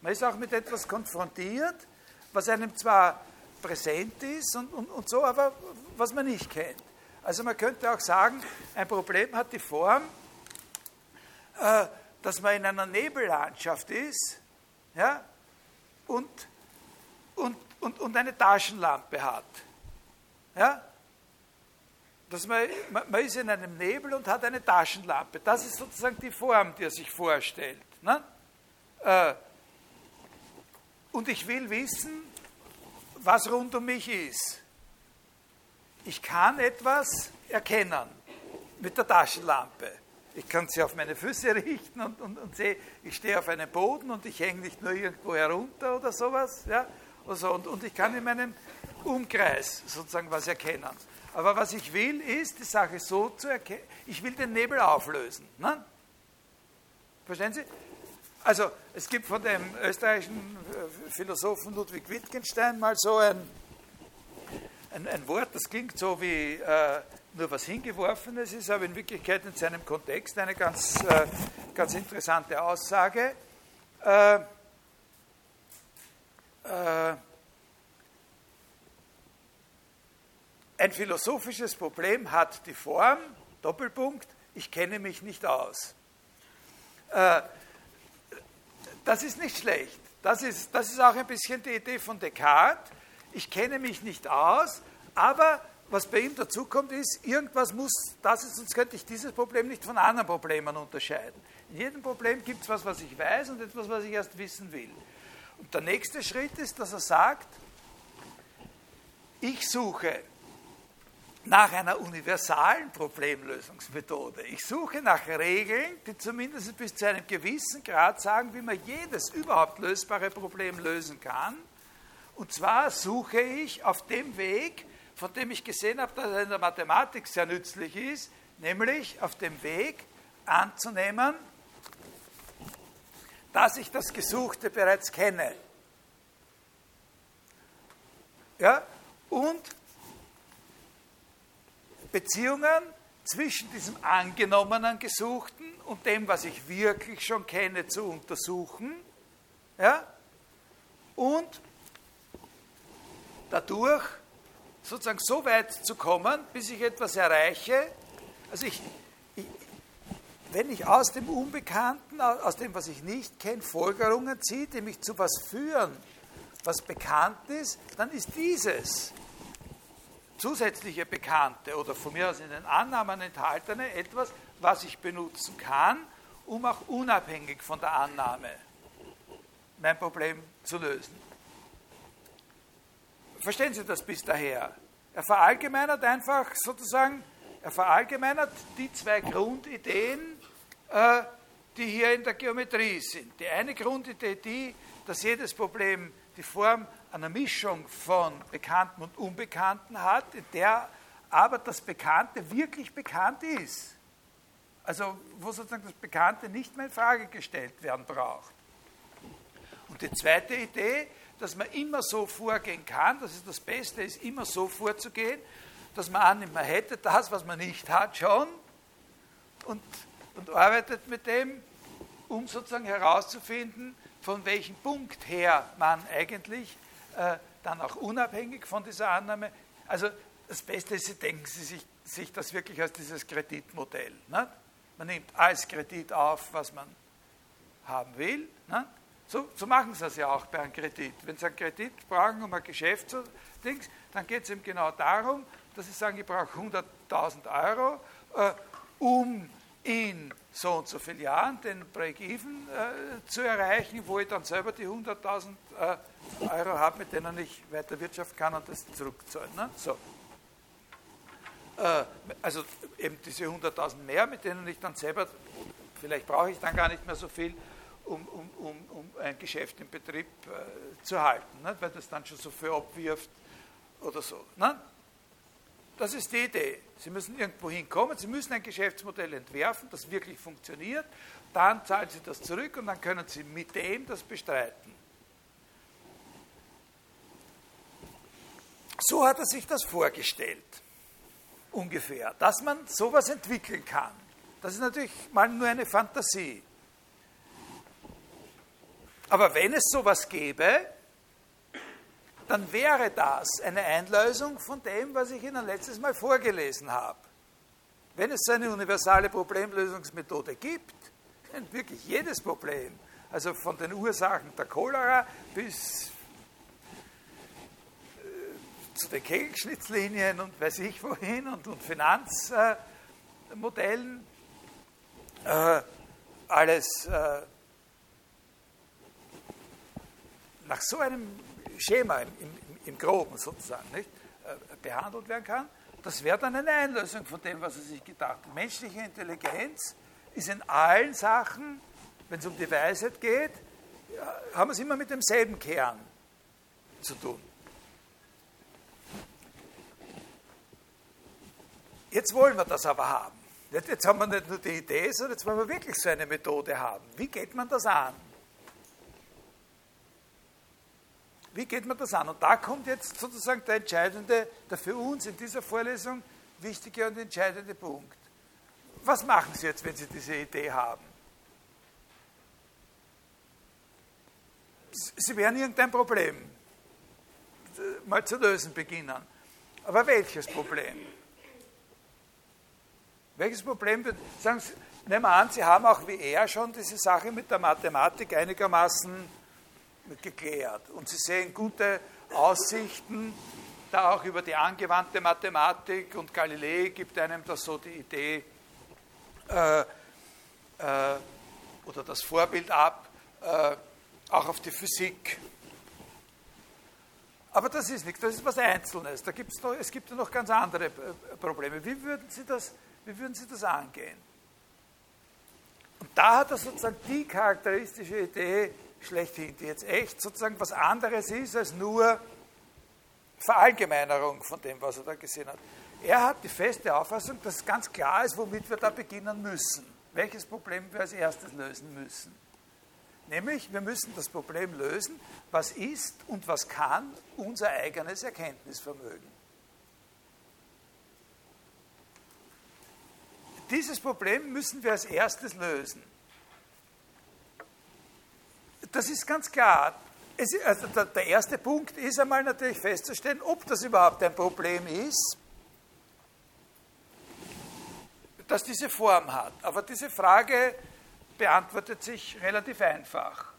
Speaker 1: Man ist auch mit etwas konfrontiert, was einem zwar präsent ist und, und, und so, aber was man nicht kennt. Also man könnte auch sagen, ein Problem hat die Form, äh, dass man in einer Nebellandschaft ist ja, und, und, und, und eine Taschenlampe hat. Ja? Dass man, man ist in einem Nebel und hat eine Taschenlampe. Das ist sozusagen die Form, die er sich vorstellt. Ne? Äh, und ich will wissen, was rund um mich ist. Ich kann etwas erkennen mit der Taschenlampe. Ich kann sie auf meine Füße richten und, und, und sehe, ich stehe auf einem Boden und ich hänge nicht nur irgendwo herunter oder sowas. Ja? Also, und, und ich kann in meinem Umkreis sozusagen was erkennen. Aber was ich will, ist, die Sache so zu erkennen, ich will den Nebel auflösen. Ne? Verstehen Sie? Also, es gibt von dem österreichischen äh, Philosophen Ludwig Wittgenstein mal so ein, ein, ein Wort, das klingt so wie äh, nur was Hingeworfenes ist, aber in Wirklichkeit in seinem Kontext eine ganz, äh, ganz interessante Aussage. Äh, ein philosophisches Problem hat die Form, Doppelpunkt, ich kenne mich nicht aus. Äh, das ist nicht schlecht. Das ist, das ist auch ein bisschen die Idee von Descartes. Ich kenne mich nicht aus, aber was bei ihm dazukommt, ist, irgendwas muss, das ist, sonst könnte ich dieses Problem nicht von anderen Problemen unterscheiden. In jedem Problem gibt es was, was ich weiß und etwas, was ich erst wissen will. Und der nächste Schritt ist, dass er sagt, ich suche nach einer universalen Problemlösungsmethode. Ich suche nach Regeln, die zumindest bis zu einem gewissen Grad sagen, wie man jedes überhaupt lösbare Problem lösen kann. Und zwar suche ich auf dem Weg, von dem ich gesehen habe, dass er in der Mathematik sehr nützlich ist, nämlich auf dem Weg anzunehmen, dass ich das Gesuchte bereits kenne. Ja? Und Beziehungen zwischen diesem angenommenen Gesuchten und dem, was ich wirklich schon kenne, zu untersuchen Ja? Und dadurch sozusagen so weit zu kommen, bis ich etwas erreiche. Also ich, ich, wenn ich aus dem Unbekannten, aus dem, was ich nicht kenne, Folgerungen ziehe, die mich zu was führen, was bekannt ist, dann ist dieses zusätzliche Bekannte oder von mir aus in den Annahmen enthaltene etwas, was ich benutzen kann, um auch unabhängig von der Annahme mein Problem zu lösen. Verstehen Sie das bis daher? Er verallgemeinert einfach sozusagen, er verallgemeinert die zwei Grundideen, äh, die hier in der Geometrie sind. Die eine Grundidee, die, dass jedes Problem die Form einer Mischung von Bekannten und Unbekannten hat, in der aber das Bekannte wirklich bekannt ist. Also wo sozusagen das Bekannte nicht mehr in Frage gestellt werden braucht. Und die zweite Idee, dass man immer so vorgehen kann, dass es das Beste ist, immer so vorzugehen, dass man annimmt, man hätte das, was man nicht hat, schon und, und arbeitet mit dem, um sozusagen herauszufinden, von welchem Punkt her man eigentlich äh, dann auch unabhängig von dieser Annahme, also das Beste ist, Sie denken Sie sich, sich das wirklich als dieses Kreditmodell. Ne? Man nimmt als Kredit auf, was man haben will. Ne? So, so, machen sie das ja auch bei einem Kredit. Wenn sie einen Kredit brauchen, um ein Geschäft zu Dings, dann geht es eben genau darum, dass sie sagen, ich brauche 100.000 Euro, äh, um in so und so vielen Jahren den Break-Even äh, zu erreichen, wo ich dann selber die 100.000 äh, Euro habe, mit denen ich weiter wirtschaften kann und das zurückzahlen. Ne? So. Äh, also eben diese 100.000 mehr, mit denen ich dann selber, vielleicht brauche ich dann gar nicht mehr so viel, um, um, um, um ein Geschäft im Betrieb äh, zu halten, ne? weil das dann schon so viel abwirft oder so. Ne? Das ist die Idee. Sie müssen irgendwo hinkommen, Sie müssen ein Geschäftsmodell entwerfen, das wirklich funktioniert, dann zahlen Sie das zurück und dann können Sie mit dem das bestreiten. So hat er sich das vorgestellt, ungefähr, dass man sowas entwickeln kann. Das ist natürlich mal nur eine Fantasie. Aber wenn es sowas gäbe, dann wäre das eine Einlösung von dem, was ich Ihnen letztes Mal vorgelesen habe. Wenn es so eine universale Problemlösungsmethode gibt, wirklich jedes Problem, also von den Ursachen der Cholera bis äh, zu den Kegelschnitzlinien und weiß ich wohin und, und Finanzmodellen, äh, alles äh, nach so einem Schema im, im, im Groben sozusagen nicht, äh, behandelt werden kann, das wäre dann eine Einlösung von dem, was er sich gedacht hat. Menschliche Intelligenz ist in allen Sachen, wenn es um die Weisheit geht, ja, haben wir es immer mit demselben Kern zu tun. Jetzt wollen wir das aber haben. Jetzt haben wir nicht nur die Idee, sondern jetzt wollen wir wirklich so eine Methode haben. Wie geht man das an? Wie geht man das an? Und da kommt jetzt sozusagen der entscheidende, der für uns in dieser Vorlesung wichtige und entscheidende Punkt. Was machen Sie jetzt, wenn Sie diese Idee haben? Sie werden irgendein Problem mal zu lösen beginnen. Aber welches Problem? Welches Problem wird, sagen Sie, nehmen wir an, Sie haben auch wie er schon diese Sache mit der Mathematik einigermaßen geklärt. Und Sie sehen gute Aussichten, da auch über die angewandte Mathematik und Galilei gibt einem das so die Idee äh, äh, oder das Vorbild ab, äh, auch auf die Physik. Aber das ist nichts, das ist was Einzelnes. Da gibt's noch, es gibt ja noch ganz andere äh, Probleme. Wie würden Sie das, wie würden Sie das angehen? Und da hat er sozusagen die charakteristische Idee, schlechthin, die jetzt echt sozusagen was anderes ist als nur Verallgemeinerung von dem, was er da gesehen hat. Er hat die feste Auffassung, dass ganz klar ist, womit wir da beginnen müssen. Welches Problem wir als erstes lösen müssen. Nämlich, wir müssen das Problem lösen, was ist und was kann unser eigenes Erkenntnisvermögen. Dieses Problem müssen wir als erstes lösen. Das ist ganz klar. Es, also der, erste Punkt ist einmal natürlich festzustellen, ob das überhaupt ein Problem ist, das diese Form hat. Aber diese Frage beantwortet sich relativ einfach.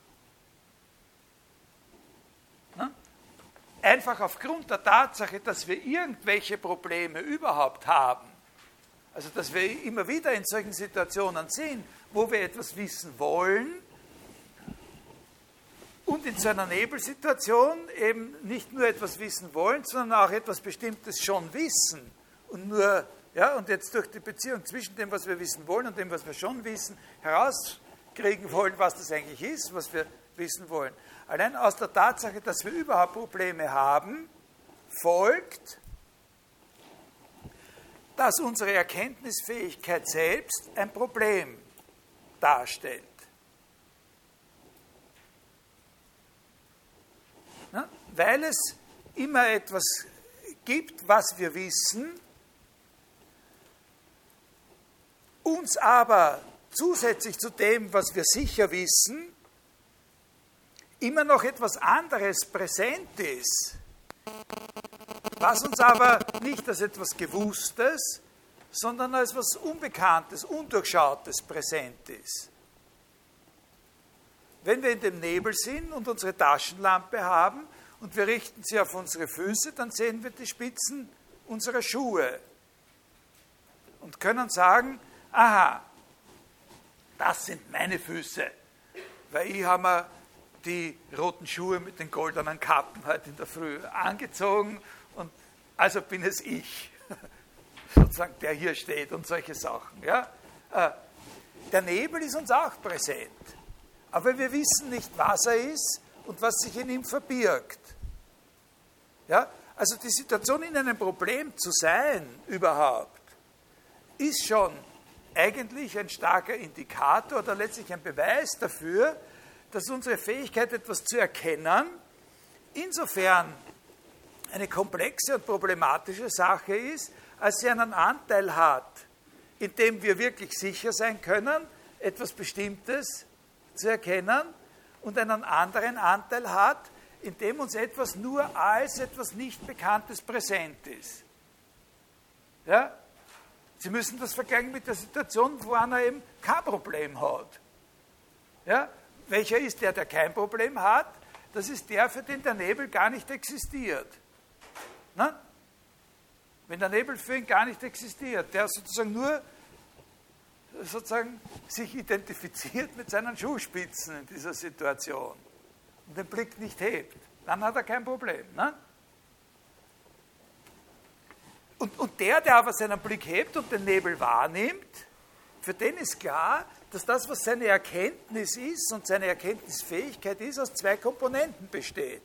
Speaker 1: Einfach aufgrund der Tatsache, dass wir irgendwelche Probleme überhaupt haben, also dass wir immer wieder in solchen Situationen sind, wo wir etwas wissen wollen und in so einer Nebelsituation eben nicht nur etwas wissen wollen, sondern auch etwas Bestimmtes schon wissen und nur ja, und jetzt durch die Beziehung zwischen dem, was wir wissen wollen und dem, was wir schon wissen, herauskriegen wollen, was das eigentlich ist, was wir wissen wollen. Allein aus der Tatsache, dass wir überhaupt Probleme haben, folgt, dass unsere Erkenntnisfähigkeit selbst ein Problem darstellt. Na, weil es immer etwas gibt, was wir wissen, uns aber zusätzlich zu dem, was wir sicher wissen, immer noch etwas anderes präsent ist, was uns aber nicht als etwas Gewusstes, sondern als etwas Unbekanntes, Undurchschautes präsent ist. Wenn wir in dem Nebel sind und unsere Taschenlampe haben und wir richten sie auf unsere Füße, dann sehen wir die Spitzen unserer Schuhe und können sagen, aha, das sind meine Füße, weil ich habe mir die roten Schuhe mit den goldenen Kappen heute in der Früh angezogen und also bin es ich, sozusagen, der hier steht und solche Sachen. Ja? Äh, der Nebel ist uns auch präsent, aber wir wissen nicht, was er ist und was sich in ihm verbirgt. Ja? Also die Situation, in einem Problem zu sein überhaupt, ist schon eigentlich ein starker Indikator oder letztlich ein Beweis dafür, dass unsere Fähigkeit, etwas zu erkennen, insofern eine komplexe und problematische Sache ist, als sie einen Anteil hat, in dem wir wirklich sicher sein können, etwas Bestimmtes zu erkennen und einen anderen Anteil hat, in dem uns etwas nur als etwas nicht Bekanntes präsent ist. Ja? Sie müssen das vergleichen mit der Situation, wo einer eben kein Problem hat. Ja? Welcher ist der, der kein Problem hat? Das ist der, für den der Nebel gar nicht existiert. Na? Wenn der Nebel für ihn gar nicht existiert, der sozusagen nur sozusagen sich identifiziert mit seinen Schuhspitzen in dieser Situation und den Blick nicht hebt, dann hat er kein Problem. Ne? Und, und der, der aber seinen Blick hebt und den Nebel wahrnimmt, für den ist klar, dass das, was seine Erkenntnis ist und seine Erkenntnisfähigkeit ist, aus zwei Komponenten besteht.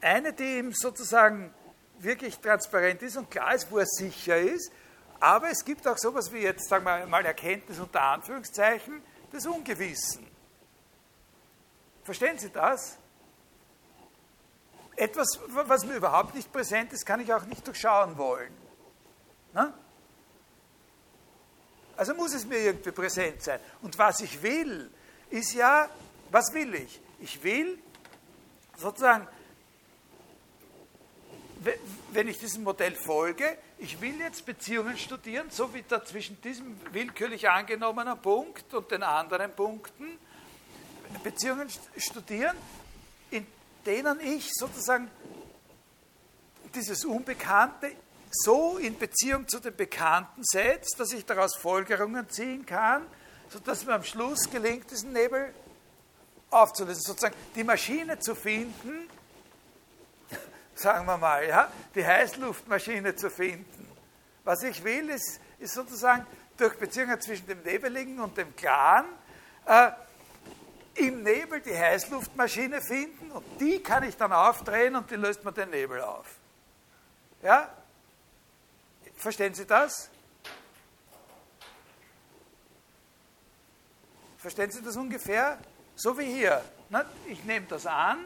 Speaker 1: Eine, die ihm sozusagen wirklich transparent ist und klar ist, wo er sicher ist, aber es gibt auch sowas wie jetzt, sagen wir mal, Erkenntnis unter Anführungszeichen des Ungewissen. Verstehen Sie das? Etwas, was mir überhaupt nicht präsent ist, kann ich auch nicht durchschauen wollen. Na? Also muss es mir irgendwie präsent sein. Und was ich will, ist ja, was will ich? Ich will sozusagen, wenn ich diesem Modell folge, ich will jetzt Beziehungen studieren, so wie da zwischen diesem willkürlich angenommenen Punkt und den anderen Punkten, Beziehungen studieren, in denen ich sozusagen dieses Unbekannte so in Beziehung zu den Bekannten setzt, dass ich daraus Folgerungen ziehen kann, sodass mir am Schluss gelingt, diesen Nebel aufzulösen. Sozusagen die Maschine zu finden, sagen wir mal, ja, die Heißluftmaschine zu finden. Was ich will, ist, ist sozusagen durch Beziehungen zwischen dem Nebeligen und dem Klaren äh, im Nebel die Heißluftmaschine finden und die kann ich dann aufdrehen und die löst mir den Nebel auf. Ja? Verstehen Sie das? Verstehen Sie das ungefähr? So wie hier. Ich nehme das an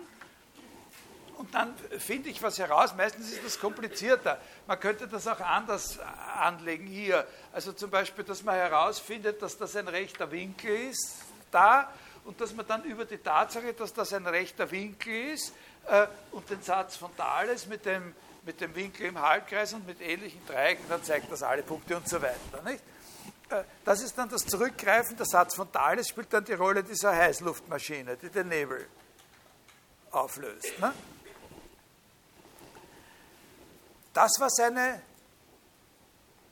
Speaker 1: und dann finde ich was heraus. Meistens ist das komplizierter. Man könnte das auch anders anlegen hier. Also zum Beispiel, dass man herausfindet, dass das ein rechter Winkel ist, da, und dass man dann über die Tatsache, dass das ein rechter Winkel ist äh, und den Satz von Thales mit dem, mit dem Winkel im Halbkreis und mit ähnlichen Dreiecken, dann zeigt das alle Punkte und so weiter. Nicht? Äh, das ist dann das Zurückgreifen. Der Satz von Thales spielt dann die Rolle dieser Heißluftmaschine, die den Nebel auflöst. Ne? Das war seine,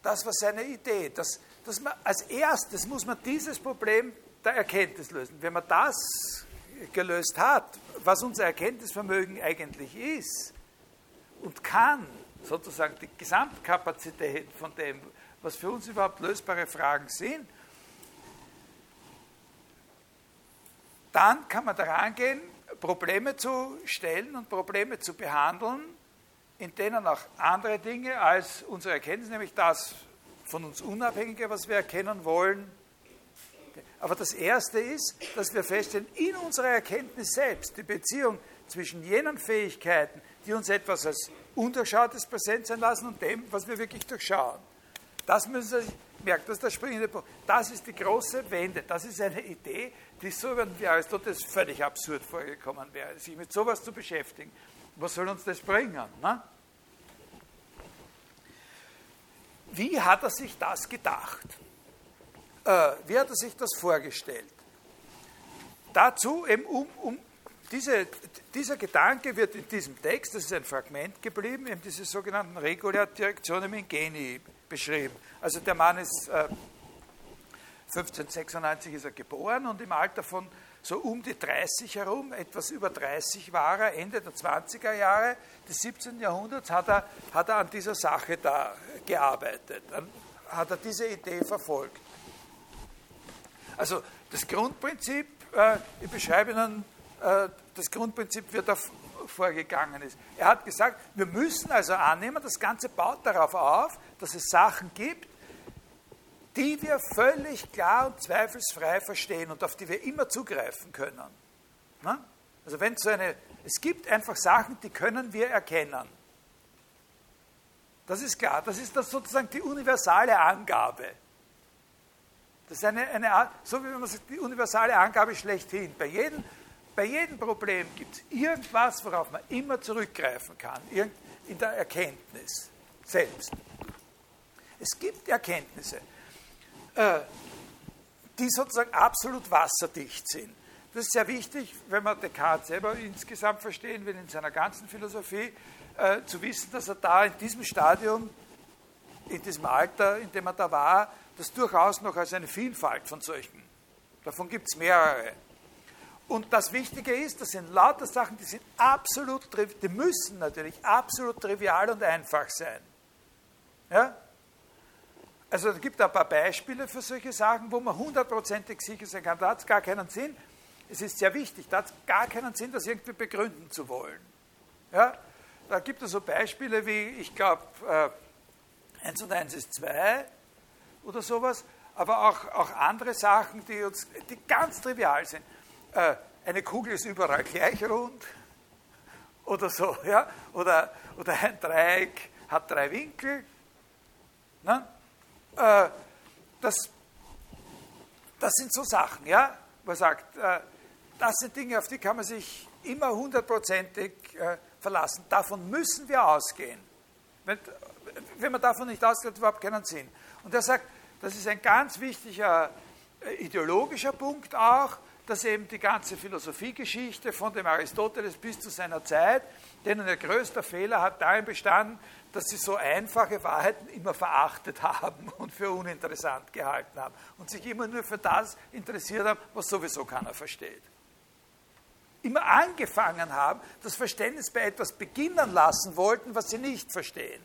Speaker 1: das war seine Idee. Dass, dass man, als erstes muss man dieses Problem der Erkenntnis lösen. Wenn man das gelöst hat, was unser Erkenntnisvermögen eigentlich ist und kann, sozusagen die Gesamtkapazität von dem, was für uns überhaupt lösbare Fragen sind, dann kann man daran gehen, Probleme zu stellen und Probleme zu behandeln, in denen auch andere Dinge als unsere Erkenntnis, nämlich das von uns Unabhängige, was wir erkennen wollen. Aber das Erste ist, dass wir feststellen, in unserer Erkenntnis selbst, die Beziehung zwischen jenen Fähigkeiten, die uns etwas als Undurchschautes präsent sein lassen und dem, was wir wirklich durchschauen. Das müssen Sie merken, das ist der springende Punkt. Das ist die große Wende. Das ist eine Idee, die so wie Aristoteles völlig absurd vorgekommen wäre, sich mit sowas zu beschäftigen. Was soll uns das bringen? Ne? Wie hat er sich das gedacht? Äh, wie hat er sich das vorgestellt? Dazu, eben um, um diese, dieser Gedanke wird in diesem Text, das ist ein Fragment geblieben, in diese sogenannten Regulardirektionen in Geni beschrieben. Also der Mann ist äh, 1596 ist er geboren und im Alter von so um die 30 herum, etwas über 30 war er, Ende der 20er Jahre des 17. Jahrhunderts, hat er, hat er an dieser Sache da gearbeitet, dann hat er diese Idee verfolgt. Also das Grundprinzip, äh, ich beschreibe Ihnen, äh, das Grundprinzip wird er vorgegangen ist. Er hat gesagt, wir müssen also annehmen, das Ganze baut darauf auf, dass es Sachen gibt, die wir völlig klar und zweifelsfrei verstehen und auf die wir immer zugreifen können. Na? Also wenn so eine, es gibt einfach Sachen, die können wir erkennen. Das ist klar, das ist das sozusagen die universale Angabe. Das ist eine, eine Art, so wie man sagt, die universale Angabe schlechthin. Bei jedem, bei jedem Problem gibt es irgendwas, worauf man immer zurückgreifen kann, in der Erkenntnis selbst. Es gibt Erkenntnisse. Äh, die sozusagen absolut wasserdicht sind. Das ist sehr wichtig, wenn man Descartes selber insgesamt verstehen will, in seiner ganzen Philosophie, äh, zu wissen, dass er da in diesem Stadium, in diesem Alter, in dem er da war, das durchaus noch als eine Vielfalt von solchen. Davon gibt es mehrere. Und das Wichtige ist, das sind lauter Sachen, die sind absolut, die müssen natürlich absolut trivial und einfach sein. Ja? Also es gibt ein paar Beispiele für solche Sachen, wo man hundertprozentig sicher sein kann, da hat es gar keinen Sinn. Es ist sehr wichtig, da hat es gar keinen Sinn, das irgendwie begründen zu wollen. Ja? Da gibt es so Beispiele wie, ich glaube, äh, 1 und 1 ist 2 oder sowas, aber auch, auch andere Sachen, die, uns, die ganz trivial sind. Äh, eine Kugel ist überall gleich rund oder so, ja? oder, oder ein Dreieck hat drei Winkel. Ne? Äh, das, das sind so Sachen, ja, man sagt, äh, das sind Dinge, auf die kann man sich immer hundertprozentig äh, verlassen. Davon müssen wir ausgehen. Wenn, wenn man davon nicht ausgeht, hat überhaupt keinen Sinn. Und er sagt, das ist ein ganz wichtiger ideologischer Punkt auch, dass eben die ganze Philosophiegeschichte von dem Aristoteles bis zu seiner Zeit, denen der größte Fehler hat darin bestanden, dass sie so einfache Wahrheiten immer verachtet haben und für uninteressant gehalten haben und sich immer nur für das interessiert haben, was sowieso keiner versteht. Immer angefangen haben, das Verständnis bei etwas beginnen lassen wollten, was sie nicht verstehen.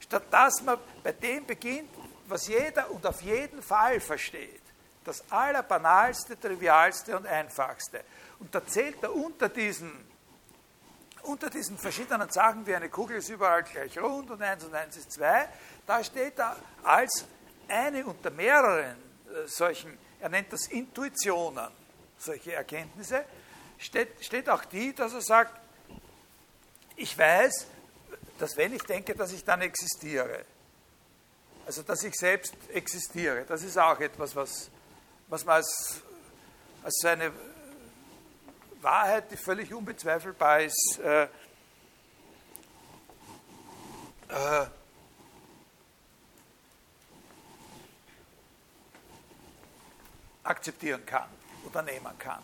Speaker 1: Statt dass man bei dem beginnt, was jeder und auf jeden Fall versteht. Das allerbanalste, trivialste und einfachste. Und da zählt er unter diesen unter diesen verschiedenen Sachen, wie eine Kugel ist überall gleich rund und eins und eins ist zwei, da steht da als eine unter mehreren äh, solchen, er nennt das Intuitionen, solche Erkenntnisse, steht, steht auch die, dass er sagt, ich weiß, dass wenn ich denke, dass ich dann existiere, also dass ich selbst existiere, das ist auch etwas, was, was man als als eine Wahrheit, die völlig unbezweifelbar ist, äh, äh, akzeptieren kann oder nehmen kann.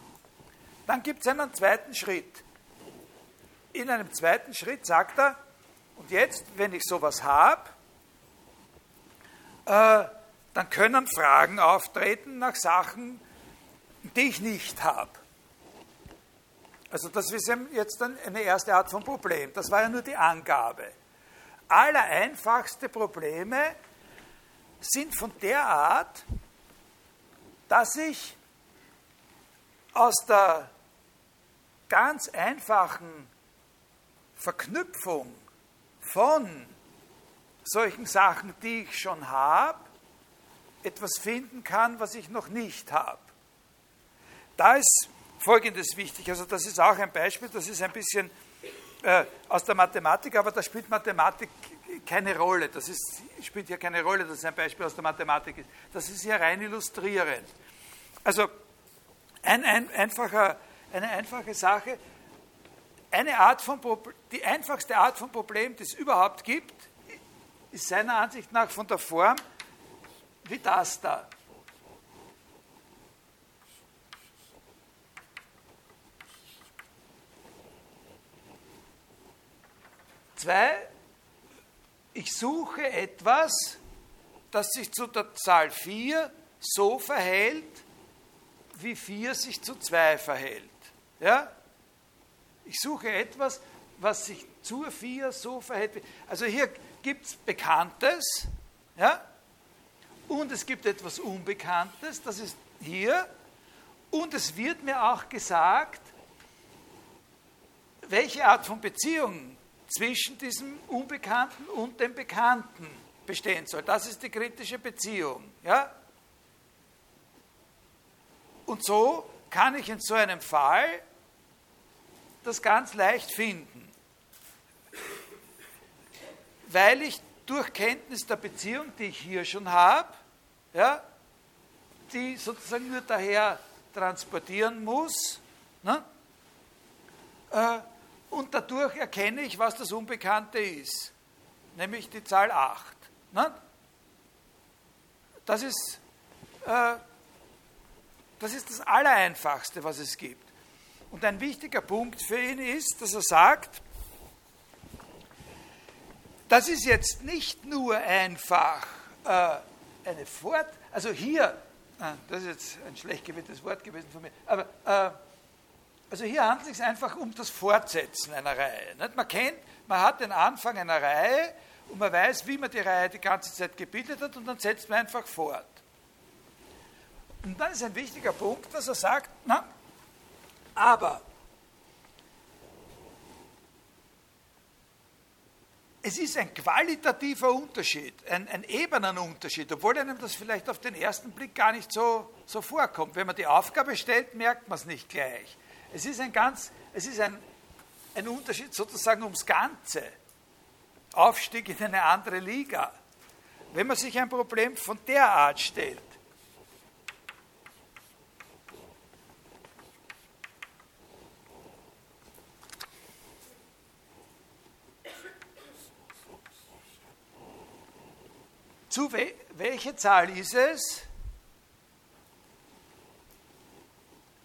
Speaker 1: Dann gibt es einen zweiten Schritt. In einem zweiten Schritt sagt er, und jetzt, wenn ich sowas habe, äh, dann können Fragen auftreten nach Sachen, die ich nicht habe. Also das ist jetzt eine erste Art von Problem. Das war ja nur die Angabe. Allereinfachste Probleme sind von der Art, dass ich aus der ganz einfachen Verknüpfung von solchen Sachen, die ich schon habe, etwas finden kann, was ich noch nicht habe. Da ist Folgendes wichtig, also das ist auch ein Beispiel, das ist ein bisschen äh, aus der Mathematik, aber da spielt Mathematik keine Rolle. Das ist, spielt hier keine Rolle, dass es ein Beispiel aus der Mathematik ist. Das ist hier rein illustrierend. Also ein, ein, einfacher, eine einfache Sache, eine Art von die einfachste Art von Problem, die es überhaupt gibt, ist seiner Ansicht nach von der Form wie das da. Zwei, ich suche etwas, das sich zu der Zahl 4 so verhält, wie 4 sich zu 2 verhält. Ja? Ich suche etwas, was sich zur 4 so verhält. Also hier gibt es Bekanntes, ja? Und es gibt etwas Unbekanntes, das ist hier. Und es wird mir auch gesagt, welche Art von Beziehung zwischen diesem Unbekannten und dem Bekannten bestehen soll. Das ist die kritische Beziehung. Ja? Und so kann ich in so einem Fall das ganz leicht finden, weil ich durch Kenntnis der Beziehung, die ich hier schon habe, ja, die sozusagen nur daher transportieren muss, ne, äh, und dadurch erkenne ich, was das Unbekannte ist, nämlich die Zahl 8. Ne? Das, ist, äh, das ist das Allereinfachste, was es gibt. Und ein wichtiger Punkt für ihn ist, dass er sagt, das ist jetzt nicht nur einfach äh, eine Fort, also hier, äh, das ist jetzt ein schlecht gewähltes Wort gewesen von mir, aber äh, also hier handelt es sich einfach um das Fortsetzen einer Reihe. Nicht? Man kennt, man hat den Anfang einer Reihe und man weiß, wie man die Reihe die ganze Zeit gebildet hat und dann setzt man einfach fort. Und dann ist ein wichtiger Punkt, dass er sagt, na, aber es ist ein qualitativer Unterschied, ein, ein Ebenenunterschied, obwohl einem das vielleicht auf den ersten Blick gar nicht so, so vorkommt. Wenn man die Aufgabe stellt, merkt man es nicht gleich. Es ist ein ganz, es ist ein, ein Unterschied sozusagen ums Ganze. Aufstieg in eine andere Liga. Wenn man sich ein Problem von der Art stellt, zu we welche Zahl ist es,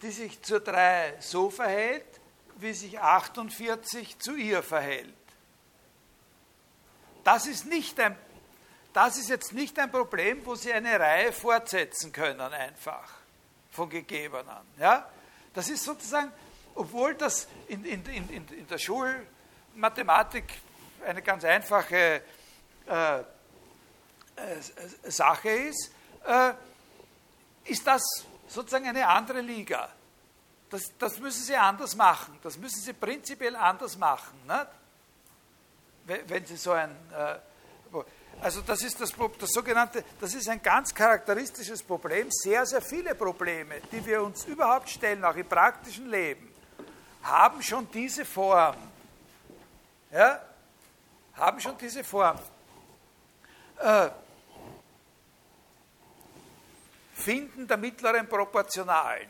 Speaker 1: die sich zur 3 so verhält, wie sich 48 zu ihr verhält. Das ist, nicht ein, das ist jetzt nicht ein Problem, wo Sie eine Reihe fortsetzen können, einfach von Gegebenen. Ja? Das ist sozusagen, obwohl das in, in, in, in der Schulmathematik eine ganz einfache äh, äh, Sache ist, äh, ist das sozusagen eine andere Liga. Das, das müssen Sie anders machen. Das müssen Sie prinzipiell anders machen. Nicht? Wenn Sie so ein. Äh, also, das ist das, das sogenannte, das ist ein ganz charakteristisches Problem. Sehr, sehr viele Probleme, die wir uns überhaupt stellen, auch im praktischen Leben, haben schon diese Form. Ja? Haben schon diese Form. Äh, Finden der mittleren Proportionalen.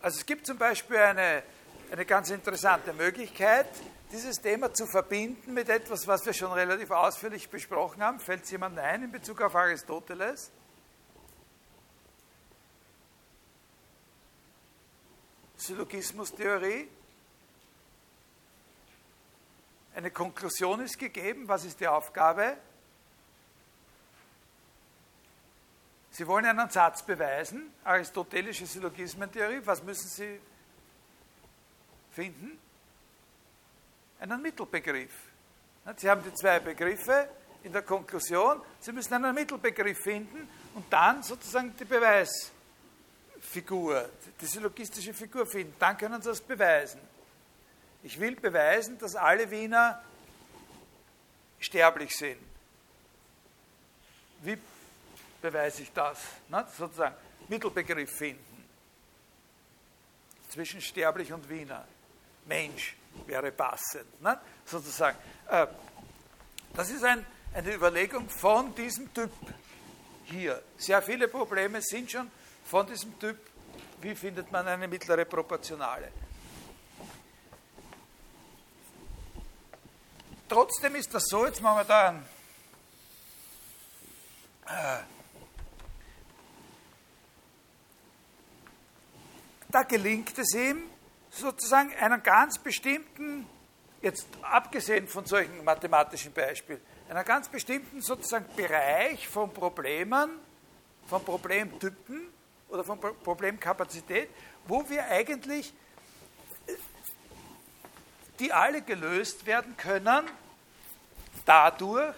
Speaker 1: Also es gibt zum Beispiel eine, eine ganz interessante Möglichkeit, dieses Thema zu verbinden mit etwas, was wir schon relativ ausführlich besprochen haben. Fällt es jemandem ein in Bezug auf Aristoteles? Syllogismustheorie. Eine Konklusion ist gegeben. Was ist die Aufgabe? Sie wollen einen Satz beweisen, aristotelische Syllogismentheorie. Was müssen Sie finden? Einen Mittelbegriff. Sie haben die zwei Begriffe in der Konklusion. Sie müssen einen Mittelbegriff finden und dann sozusagen die Beweisfigur, die syllogistische Figur finden. Dann können Sie das beweisen. Ich will beweisen, dass alle Wiener sterblich sind. Wie beweise ich das? Ne? Sozusagen Mittelbegriff finden. Zwischen sterblich und Wiener. Mensch wäre passend. Ne? Sozusagen. Äh, das ist ein, eine Überlegung von diesem Typ hier. Sehr viele Probleme sind schon von diesem Typ. Wie findet man eine mittlere Proportionale? Trotzdem ist das so, jetzt machen wir da einen, äh, da gelingt es ihm, sozusagen einen ganz bestimmten, jetzt abgesehen von solchen mathematischen Beispielen, einen ganz bestimmten sozusagen Bereich von Problemen, von Problemtypen oder von Problemkapazität, wo wir eigentlich die alle gelöst werden können dadurch,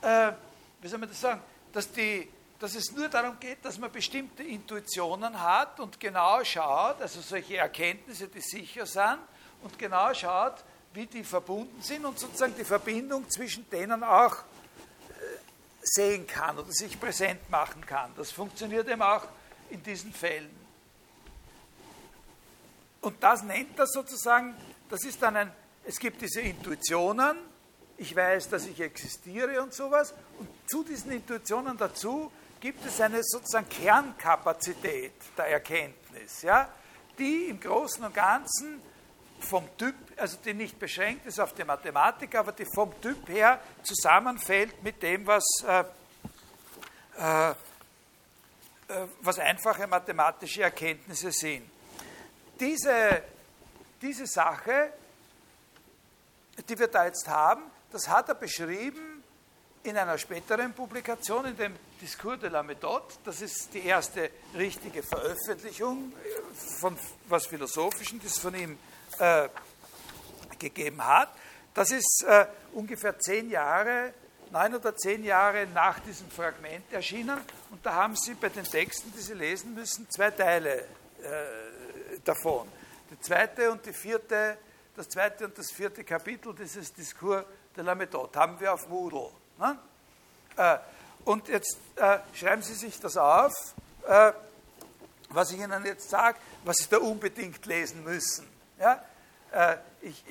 Speaker 1: äh, wie soll man das sagen, dass, die, dass es nur darum geht, dass man bestimmte Intuitionen hat und genau schaut, also solche Erkenntnisse, die sicher sind, und genau schaut, wie die verbunden sind und sozusagen die Verbindung zwischen denen auch äh, sehen kann oder sich präsent machen kann. Das funktioniert eben auch in diesen Fällen. Und das nennt er sozusagen das ist dann ein, es gibt diese Intuitionen, ich weiß, dass ich existiere und sowas, und zu diesen Intuitionen dazu gibt es eine sozusagen Kernkapazität der Erkenntnis, ja, die im Großen und Ganzen vom Typ, also die nicht beschränkt ist auf die Mathematik, aber die vom Typ her zusammenfällt mit dem, was, äh, äh, äh was einfache mathematische Erkenntnisse sind. Diese diese Sache, die wir da jetzt haben, das hat er beschrieben in einer späteren Publikation, in dem Discours de la Méthode. Das ist die erste richtige Veröffentlichung von was Philosophischen, das es von ihm äh, gegeben hat. Das ist äh, ungefähr zehn Jahre, neun oder zehn Jahre nach diesem Fragment erschienen. Und da haben Sie bei den Texten, die Sie lesen müssen, zwei Teile äh, davon. Die zweite und die vierte, das zweite und das vierte Kapitel dieses Discours de la Méthode haben wir auf Moodle. Ne? Äh, und jetzt äh, schreiben Sie sich das auf, äh, was ich Ihnen jetzt sage, was Sie da unbedingt lesen müssen. Ja? Äh, ich,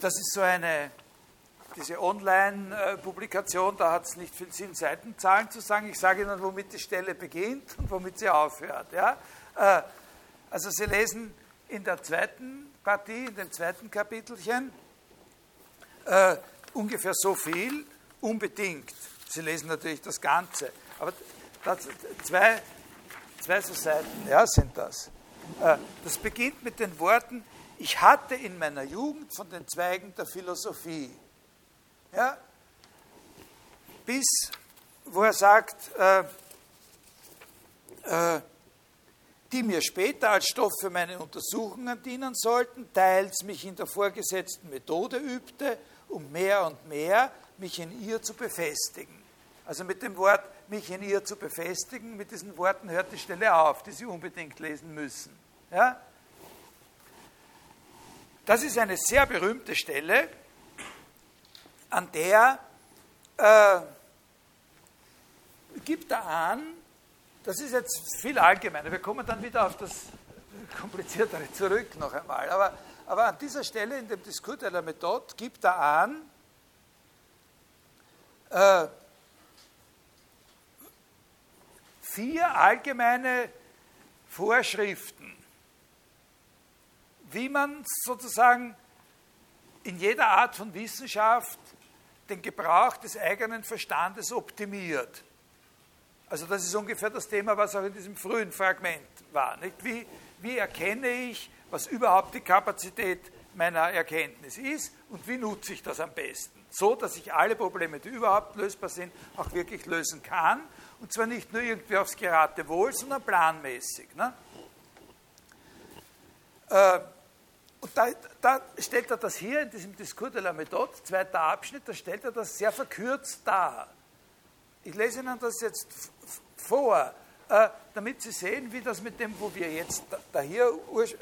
Speaker 1: das ist so eine, diese Online-Publikation, da hat es nicht viel Sinn, Seitenzahlen zu sagen. Ich sage Ihnen, womit die Stelle beginnt und womit sie aufhört. Ja? Äh, also Sie lesen in der zweiten Partie, in dem zweiten Kapitelchen, äh, ungefähr so viel, unbedingt. Sie lesen natürlich das Ganze, aber das, zwei, zwei so Seiten ja, sind das. Äh, das beginnt mit den Worten, ich hatte in meiner Jugend von den Zweigen der Philosophie. Ja, bis, wo er sagt, äh, äh, die mir später als Stoff für meine Untersuchungen dienen sollten, teils mich in der vorgesetzten Methode übte, um mehr und mehr mich in ihr zu befestigen. Also mit dem Wort mich in ihr zu befestigen, mit diesen Worten hört die Stelle auf, die Sie unbedingt lesen müssen. Ja? Das ist eine sehr berühmte Stelle, an der äh, gibt er an, das ist jetzt viel allgemeiner. Wir kommen dann wieder auf das Kompliziertere zurück noch einmal. Aber, aber an dieser Stelle in dem Diskurs der Methode gibt er an, äh, vier allgemeine Vorschriften, wie man sozusagen in jeder Art von Wissenschaft den Gebrauch des eigenen Verstandes optimiert. Also das ist ungefähr das Thema, was auch in diesem frühen Fragment war. Nicht? Wie, wie erkenne ich, was überhaupt die Kapazität meiner Erkenntnis ist und wie nutze ich das am besten? So, dass ich alle Probleme, die überhaupt lösbar sind, auch wirklich lösen kann. Und zwar nicht nur irgendwie aufs Geratewohl, sondern planmäßig. Ne? Äh, und da, da, stellt er das hier in diesem Diskurs de la Méthode, zweiter Abschnitt, da stellt er das sehr verkürzt dar. Ich lese Ihnen das jetzt vor, äh, damit Sie sehen, wie das mit dem, wo wir jetzt da hier ur, äh,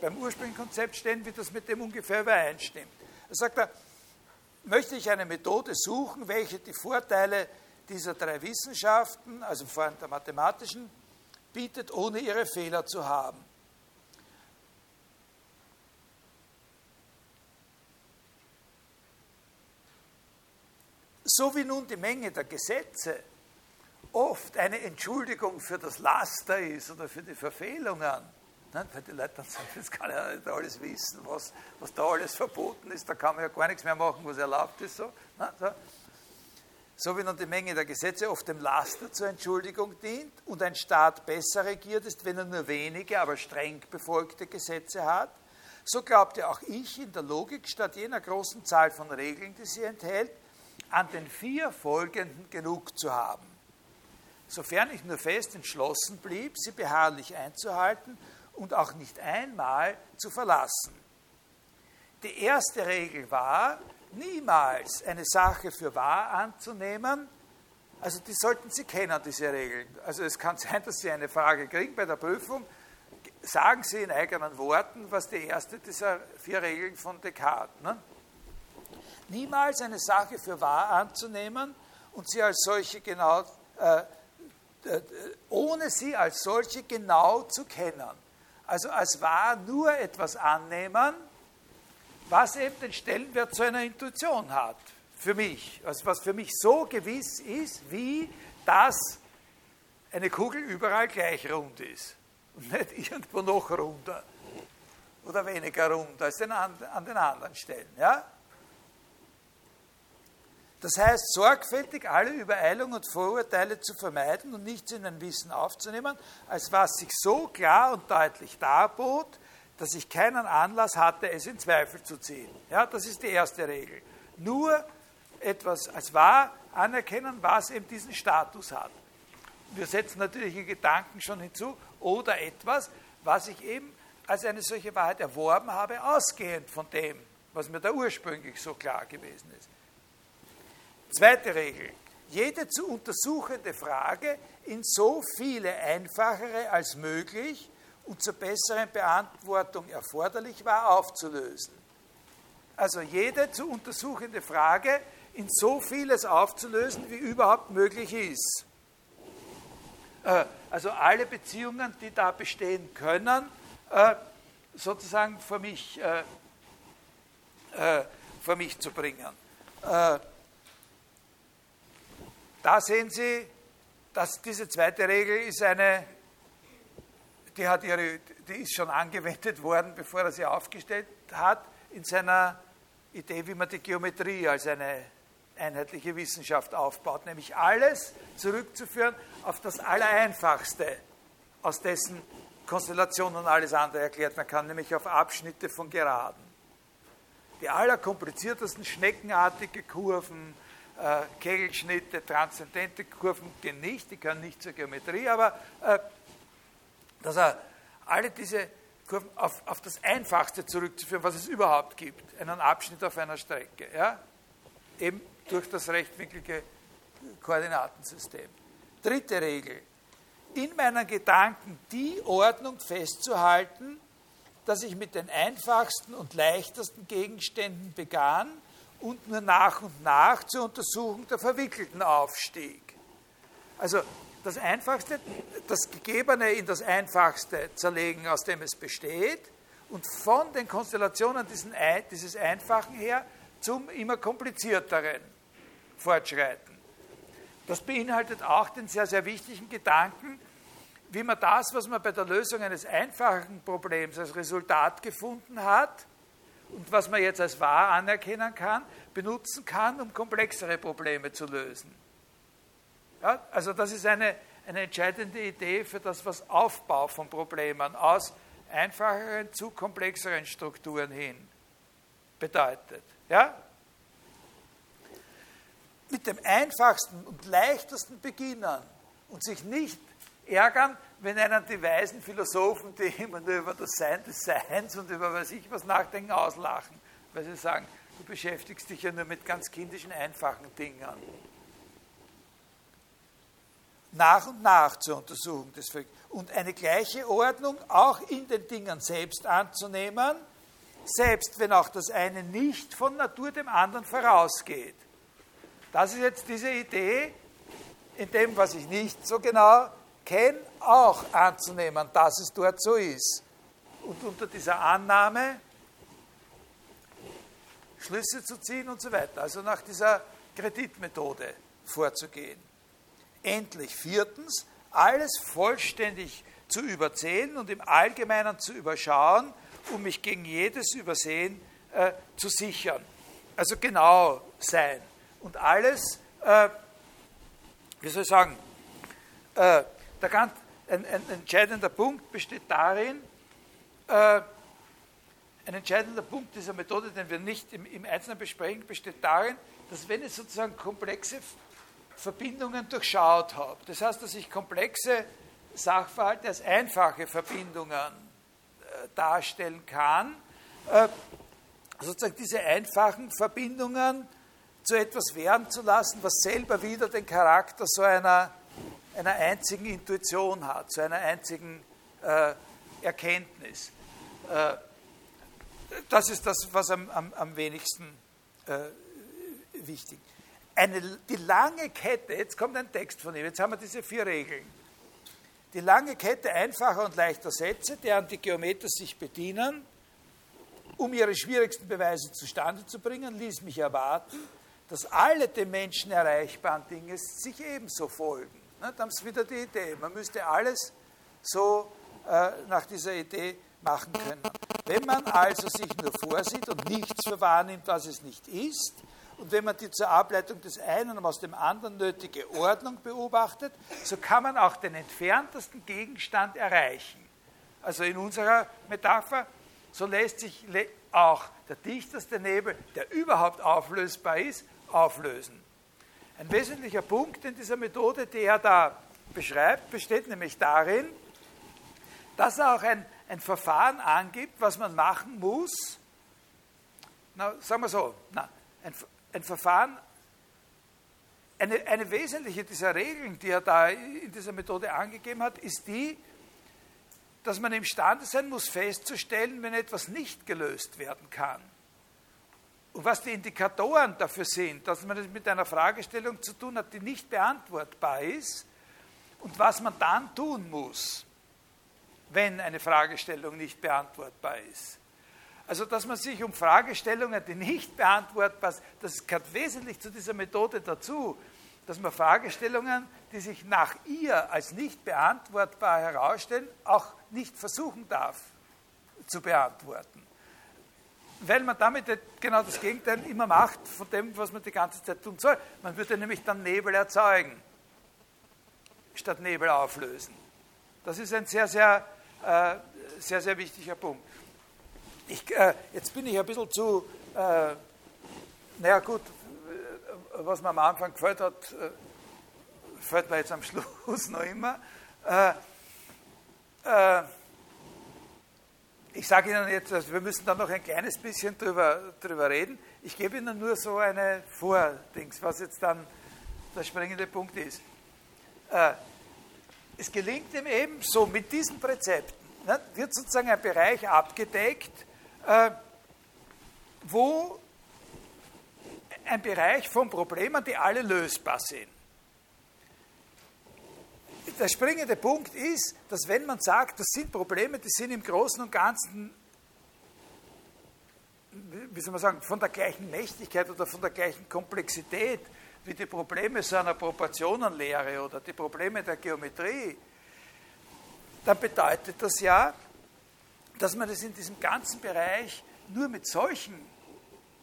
Speaker 1: beim ursprünglichen Konzept stehen, wie das mit dem ungefähr übereinstimmt. Er sagt, er, möchte ich eine Methode suchen, welche die Vorteile dieser drei Wissenschaften, also vor allem der mathematischen, bietet, ohne ihre Fehler zu haben. So wie nun die Menge der Gesetze oft eine Entschuldigung für das Laster ist oder für die Verfehlungen, weil die Leute dann sagen, das kann ja nicht alles wissen, was, was da alles verboten ist, da kann man ja gar nichts mehr machen, was erlaubt ist. So, ne? so. so wie nun die Menge der Gesetze oft dem Laster zur Entschuldigung dient und ein Staat besser regiert ist, wenn er nur wenige, aber streng befolgte Gesetze hat, so glaubte auch ich in der Logik statt jener großen Zahl von Regeln, die sie enthält, an den vier folgenden genug zu haben. Sofern ich nur fest entschlossen blieb, sie beharrlich einzuhalten und auch nicht einmal zu verlassen. Die erste Regel war, niemals eine Sache für wahr anzunehmen. Also die sollten Sie kennen, diese Regeln. Also es kann sein, dass Sie eine Frage kriegen bei der Prüfung. Sagen Sie in eigenen Worten, was die erste dieser vier Regeln von Descartes. Ne? niemals eine Sache für wahr anzunehmen und sie als solche genau, äh, ohne sie als solche genau zu kennen. Also als wahr nur etwas annehmen, was eben den Stellenwert zu einer Intuition hat, für mich. Also was für mich so gewiss ist, wie dass eine Kugel überall gleich rund ist und nicht irgendwo noch runder oder weniger rund als an den anderen Stellen. Ja? Das heißt, sorgfältig alle Übereilung und Vorurteile zu vermeiden und nichts in ein Wissen aufzunehmen, als was sich so klar und deutlich darbot, dass ich keinen Anlass hatte, es in Zweifel zu ziehen. Ja, das ist die erste Regel. Nur etwas als wahr anerkennen, was eben diesen Status hat. Wir setzen natürlich in Gedanken schon hinzu, oder etwas, was ich eben als eine solche Wahrheit erworben habe, ausgehend von dem, was mir da ursprünglich so klar gewesen ist. Zweite Regel. Jede zu untersuchende Frage in so viele einfachere als möglich und zur besseren Beantwortung erforderlich war, aufzulösen. Also jede zu untersuchende Frage in so vieles aufzulösen, wie überhaupt möglich ist. Äh, also alle Beziehungen, die da bestehen können, äh, sozusagen vor mich, äh, vor mich zu bringen. Da sehen Sie, dass diese zweite Regel ist eine, die, hat ihre, die ist schon angewendet worden, bevor er sie aufgestellt hat, in seiner Idee, wie man die Geometrie als eine einheitliche Wissenschaft aufbaut, nämlich alles zurückzuführen auf das Allereinfachste, aus dessen Konstellationen alles andere erklärt werden kann, nämlich auf Abschnitte von Geraden. Die allerkompliziertesten schneckenartige Kurven, äh, Kegelschnitte, transzendente Kurven gehen nicht, die können nicht zur Geometrie, aber äh, dass er alle diese Kurven auf, auf das Einfachste zurückzuführen, was es überhaupt gibt, einen Abschnitt auf einer Strecke, ja? eben durch das rechtwinklige Koordinatensystem. Dritte Regel, in meinen Gedanken die Ordnung festzuhalten, dass ich mit den einfachsten und leichtesten Gegenständen begann und nur nach und nach zur Untersuchung der Verwickelten aufstieg. Also das Einfachste, das Gegebene in das Einfachste zerlegen, aus dem es besteht, und von den Konstellationen dieses Einfachen her zum immer komplizierteren fortschreiten. Das beinhaltet auch den sehr, sehr wichtigen Gedanken, wie man das, was man bei der Lösung eines einfachen Problems als Resultat gefunden hat und was man jetzt als wahr anerkennen kann, benutzen kann, um komplexere Probleme zu lösen. Ja, also das ist eine, eine entscheidende Idee für das, was Aufbau von Problemen aus einfacheren zu komplexeren Strukturen hin bedeutet. Ja? Mit dem einfachsten und leichtesten beginnen und sich nicht ärgern, wenn einen die weisen Philosophen, die immer nur über das Sein des Seins und über was ich was nachdenken, auslachen, weil sie sagen, du beschäftigst dich ja nur mit ganz kindischen, einfachen Dingen. Nach und nach zur Untersuchung des Volkes und eine gleiche Ordnung auch in den Dingen selbst anzunehmen, selbst wenn auch das eine nicht von Natur dem anderen vorausgeht. Das ist jetzt diese Idee, in dem, was ich nicht so genau kenne, auch anzunehmen, dass es dort so ist. Und unter dieser Annahme Schlüsse zu ziehen und so weiter. Also nach dieser Kreditmethode vorzugehen. Endlich viertens, alles vollständig zu übersehen und im Allgemeinen zu überschauen, um mich gegen jedes Übersehen äh, zu sichern. Also genau sein. Und alles, äh, wie soll ich sagen, äh, der ganz, ein, ein, entscheidender Punkt besteht darin, äh, ein entscheidender Punkt dieser Methode, den wir nicht im, im Einzelnen besprechen, besteht darin, dass wenn ich sozusagen komplexe Verbindungen durchschaut habe, das heißt, dass ich komplexe Sachverhalte als einfache Verbindungen äh, darstellen kann, äh, sozusagen diese einfachen Verbindungen zu etwas werden zu lassen, was selber wieder den Charakter so einer, einer einzigen Intuition hat, zu einer einzigen äh, Erkenntnis. Äh, das ist das, was am, am, am wenigsten äh, wichtig ist eine, die lange Kette, jetzt kommt ein Text von ihm, jetzt haben wir diese vier Regeln. Die lange Kette einfacher und leichter Sätze, deren die Geometer sich bedienen, um ihre schwierigsten Beweise zustande zu bringen, ließ mich erwarten, dass alle dem Menschen erreichbaren Dinge sich ebenso folgen. Da haben Sie wieder die Idee. Man müsste alles so äh, nach dieser Idee machen können. Wenn man also sich nur vorsieht und nichts für wahrnimmt, was es nicht ist, und wenn man die zur Ableitung des einen und aus dem anderen nötige Ordnung beobachtet, so kann man auch den entferntesten Gegenstand erreichen. Also in unserer Metapher, so lässt sich auch der dichteste Nebel, der überhaupt auflösbar ist, auflösen. Ein wesentlicher Punkt in dieser Methode, die er da beschreibt, besteht nämlich darin, dass er auch ein, ein Verfahren angibt, was man machen muss. Na, sagen wir so, na, ein, ein Verfahren, eine, eine wesentliche dieser Regeln, die er da in dieser Methode angegeben hat, ist die, dass man imstande sein muss, festzustellen, wenn etwas nicht gelöst werden kann. Und was die Indikatoren dafür sind, dass man es mit einer Fragestellung zu tun hat, die nicht beantwortbar ist, und was man dann tun muss, wenn eine Fragestellung nicht beantwortbar ist. Also, dass man sich um Fragestellungen, die nicht beantwortbar sind, das gehört wesentlich zu dieser Methode dazu, dass man Fragestellungen, die sich nach ihr als nicht beantwortbar herausstellen, auch nicht versuchen darf zu beantworten. Weil man damit genau das Gegenteil immer macht von dem, was man die ganze Zeit tun soll. Man würde nämlich dann Nebel erzeugen, statt Nebel auflösen. Das ist ein sehr, sehr, äh, sehr, sehr wichtiger Punkt. Ich, äh, jetzt bin ich ein bisschen zu, äh, naja gut, was mir am Anfang gefällt hat, äh, fällt mir jetzt am Schluss noch immer. Äh, äh, ich sage Ihnen jetzt, also wir müssen da noch ein kleines bisschen drüber, drüber reden. Ich gebe Ihnen nur so eine Vordings, was jetzt dann der springende Punkt ist. Äh, es gelingt ihm eben so mit diesen Präzepten, ne, wird sozusagen ein Bereich abgedeckt, äh, wo ein Bereich von Problemen, die alle lösbar sind. Der springende Punkt ist, dass wenn man sagt, das sind Probleme, die sind im Großen und Ganzen, wie soll man sagen, von der gleichen Mächtigkeit oder von der gleichen Komplexität wie die Probleme so einer Proportionenlehre oder die Probleme der Geometrie, dann bedeutet das ja, dass man es in diesem ganzen Bereich nur mit solchen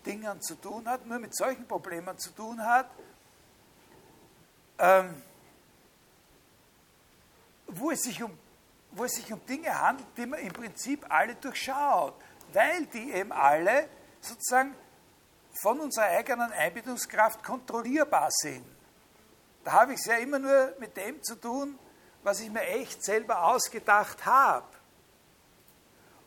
Speaker 1: Dingen zu tun hat, nur mit solchen Problemen zu tun hat, ähm, wo, es sich um, wo es sich um Dinge handelt, die man im Prinzip alle durchschaut, weil die eben alle sozusagen von unserer eigenen Einbildungskraft kontrollierbar sind. Da habe ich es ja immer nur mit dem zu tun, was ich mir echt selber ausgedacht habe.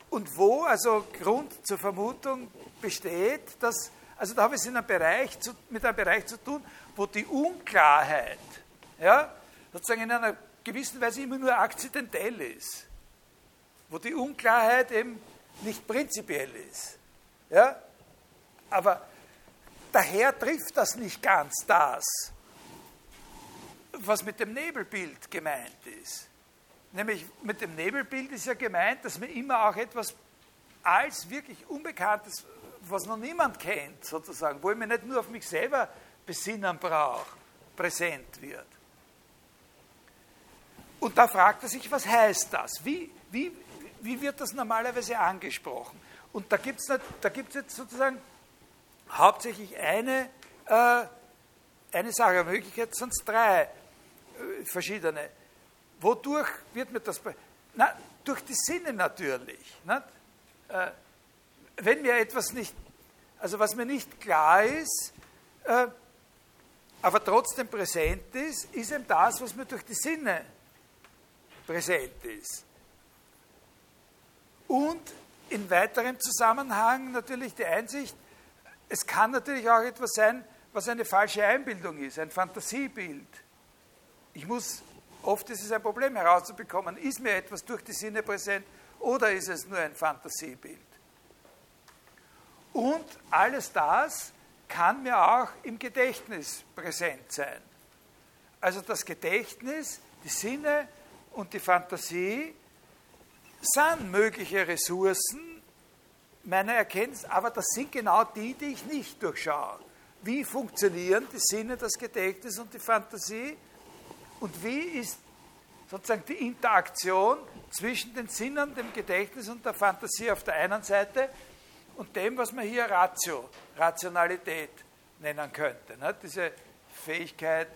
Speaker 1: Und wo also Grund zur Vermutung besteht, dass, also da habe ich es in einem Bereich zu, mit einem Bereich zu tun, wo die Unklarheit ja, sozusagen in einer gewissen Weise immer nur akzidentell ist. Wo die Unklarheit eben nicht prinzipiell ist. Ja? Aber daher trifft das nicht ganz das, was mit dem Nebelbild gemeint ist. Nämlich mit dem Nebelbild ist ja gemeint, dass man immer auch etwas als wirklich Unbekanntes, was noch niemand kennt, sozusagen, wo ich mich nicht nur auf mich selber besinnen brauche, präsent wird. Und da fragt er sich, was heißt das? Wie, wie, wie wird das normalerweise angesprochen? Und da gibt es da gibt's jetzt sozusagen hauptsächlich eine, äh, eine Sache, Möglichkeit es drei äh, verschiedene. Wodurch wird mir das. Na, durch die Sinne natürlich. Äh, wenn mir etwas nicht, also was mir nicht klar ist, äh, aber trotzdem präsent ist, ist eben das, was mir durch die Sinne präsent ist. Und in weiterem Zusammenhang natürlich die Einsicht, es kann natürlich auch etwas sein, was eine falsche Einbildung ist, ein Fantasiebild. Ich muss, oft ist es ein Problem herauszubekommen, ist mir etwas durch die Sinne präsent oder ist es nur ein Fantasiebild? Und alles das kann mir auch im Gedächtnis präsent sein. Also das Gedächtnis, die Sinne und die Fantasie sind mögliche Ressourcen meiner Erkenntnis, aber das sind genau die, die ich nicht durchschaue. Wie funktionieren die Sinne, das Gedächtnis und die Fantasie? Und wie ist sozusagen die Interaktion zwischen den Sinnen, dem Gedächtnis und der Fantasie auf der einen Seite und dem, was man hier Ratio, Rationalität nennen könnte. Ne? Diese Fähigkeit,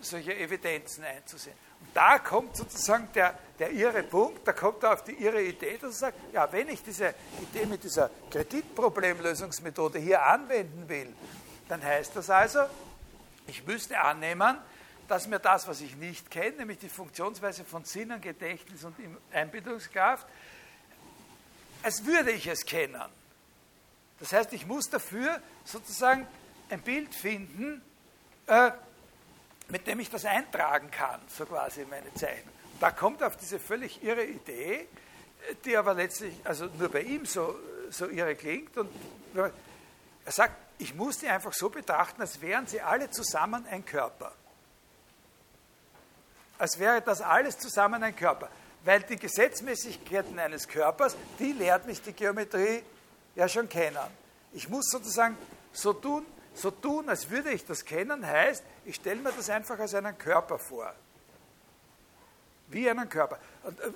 Speaker 1: solche Evidenzen einzusehen. Da kommt sozusagen der, der irre Punkt, da kommt er auf die irre Idee, dass er sagt, ja, wenn ich diese Idee mit dieser Kreditproblemlösungsmethode hier anwenden will, dann heißt das also, ich müsste annehmen, dass mir das, was ich nicht kenne, nämlich die Funktionsweise von Sinnen, Gedächtnis und Einbildungskraft, als würde ich es kennen. Das heißt, ich muss dafür sozusagen ein Bild finden, äh, mit dem ich das eintragen kann, so quasi in meine Zeichnung. Da kommt auf diese völlig irre Idee, die aber letztlich, also nur bei ihm so, so irre klingt. Und er sagt, ich muss die einfach so betrachten, als wären sie alle zusammen ein Körper. Als wäre das alles zusammen ein Körper. Weil die Gesetzmäßigkeiten eines Körpers, die lehrt mich die Geometrie ja schon kennen. Ich muss sozusagen so tun, so tun, als würde ich das kennen, heißt, ich stelle mir das einfach als einen Körper vor. Wie einen Körper. Und äh,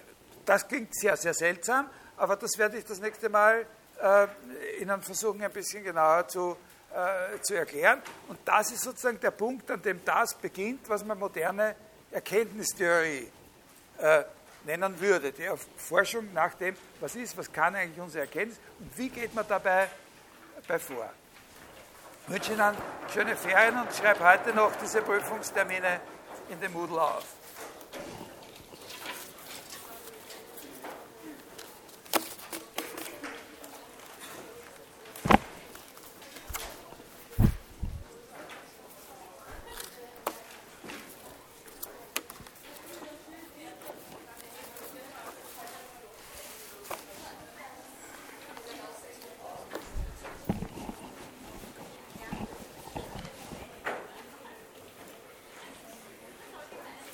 Speaker 1: das klingt sehr, sehr seltsam, aber das werde ich das nächste Mal äh, Ihnen versuchen, ein bisschen genauer zu, äh, zu erklären. Und das ist sozusagen der Punkt, an dem das beginnt, was man moderne Erkenntnistheorie äh, nennen würde. Die Forschung nach dem, was ist, was kann eigentlich unsere Erkenntnis und wie geht man dabei bei vor. Ich wünsche Ihnen schöne Ferien und schreibe heute noch diese Prüfungstermine in den Moodle auf.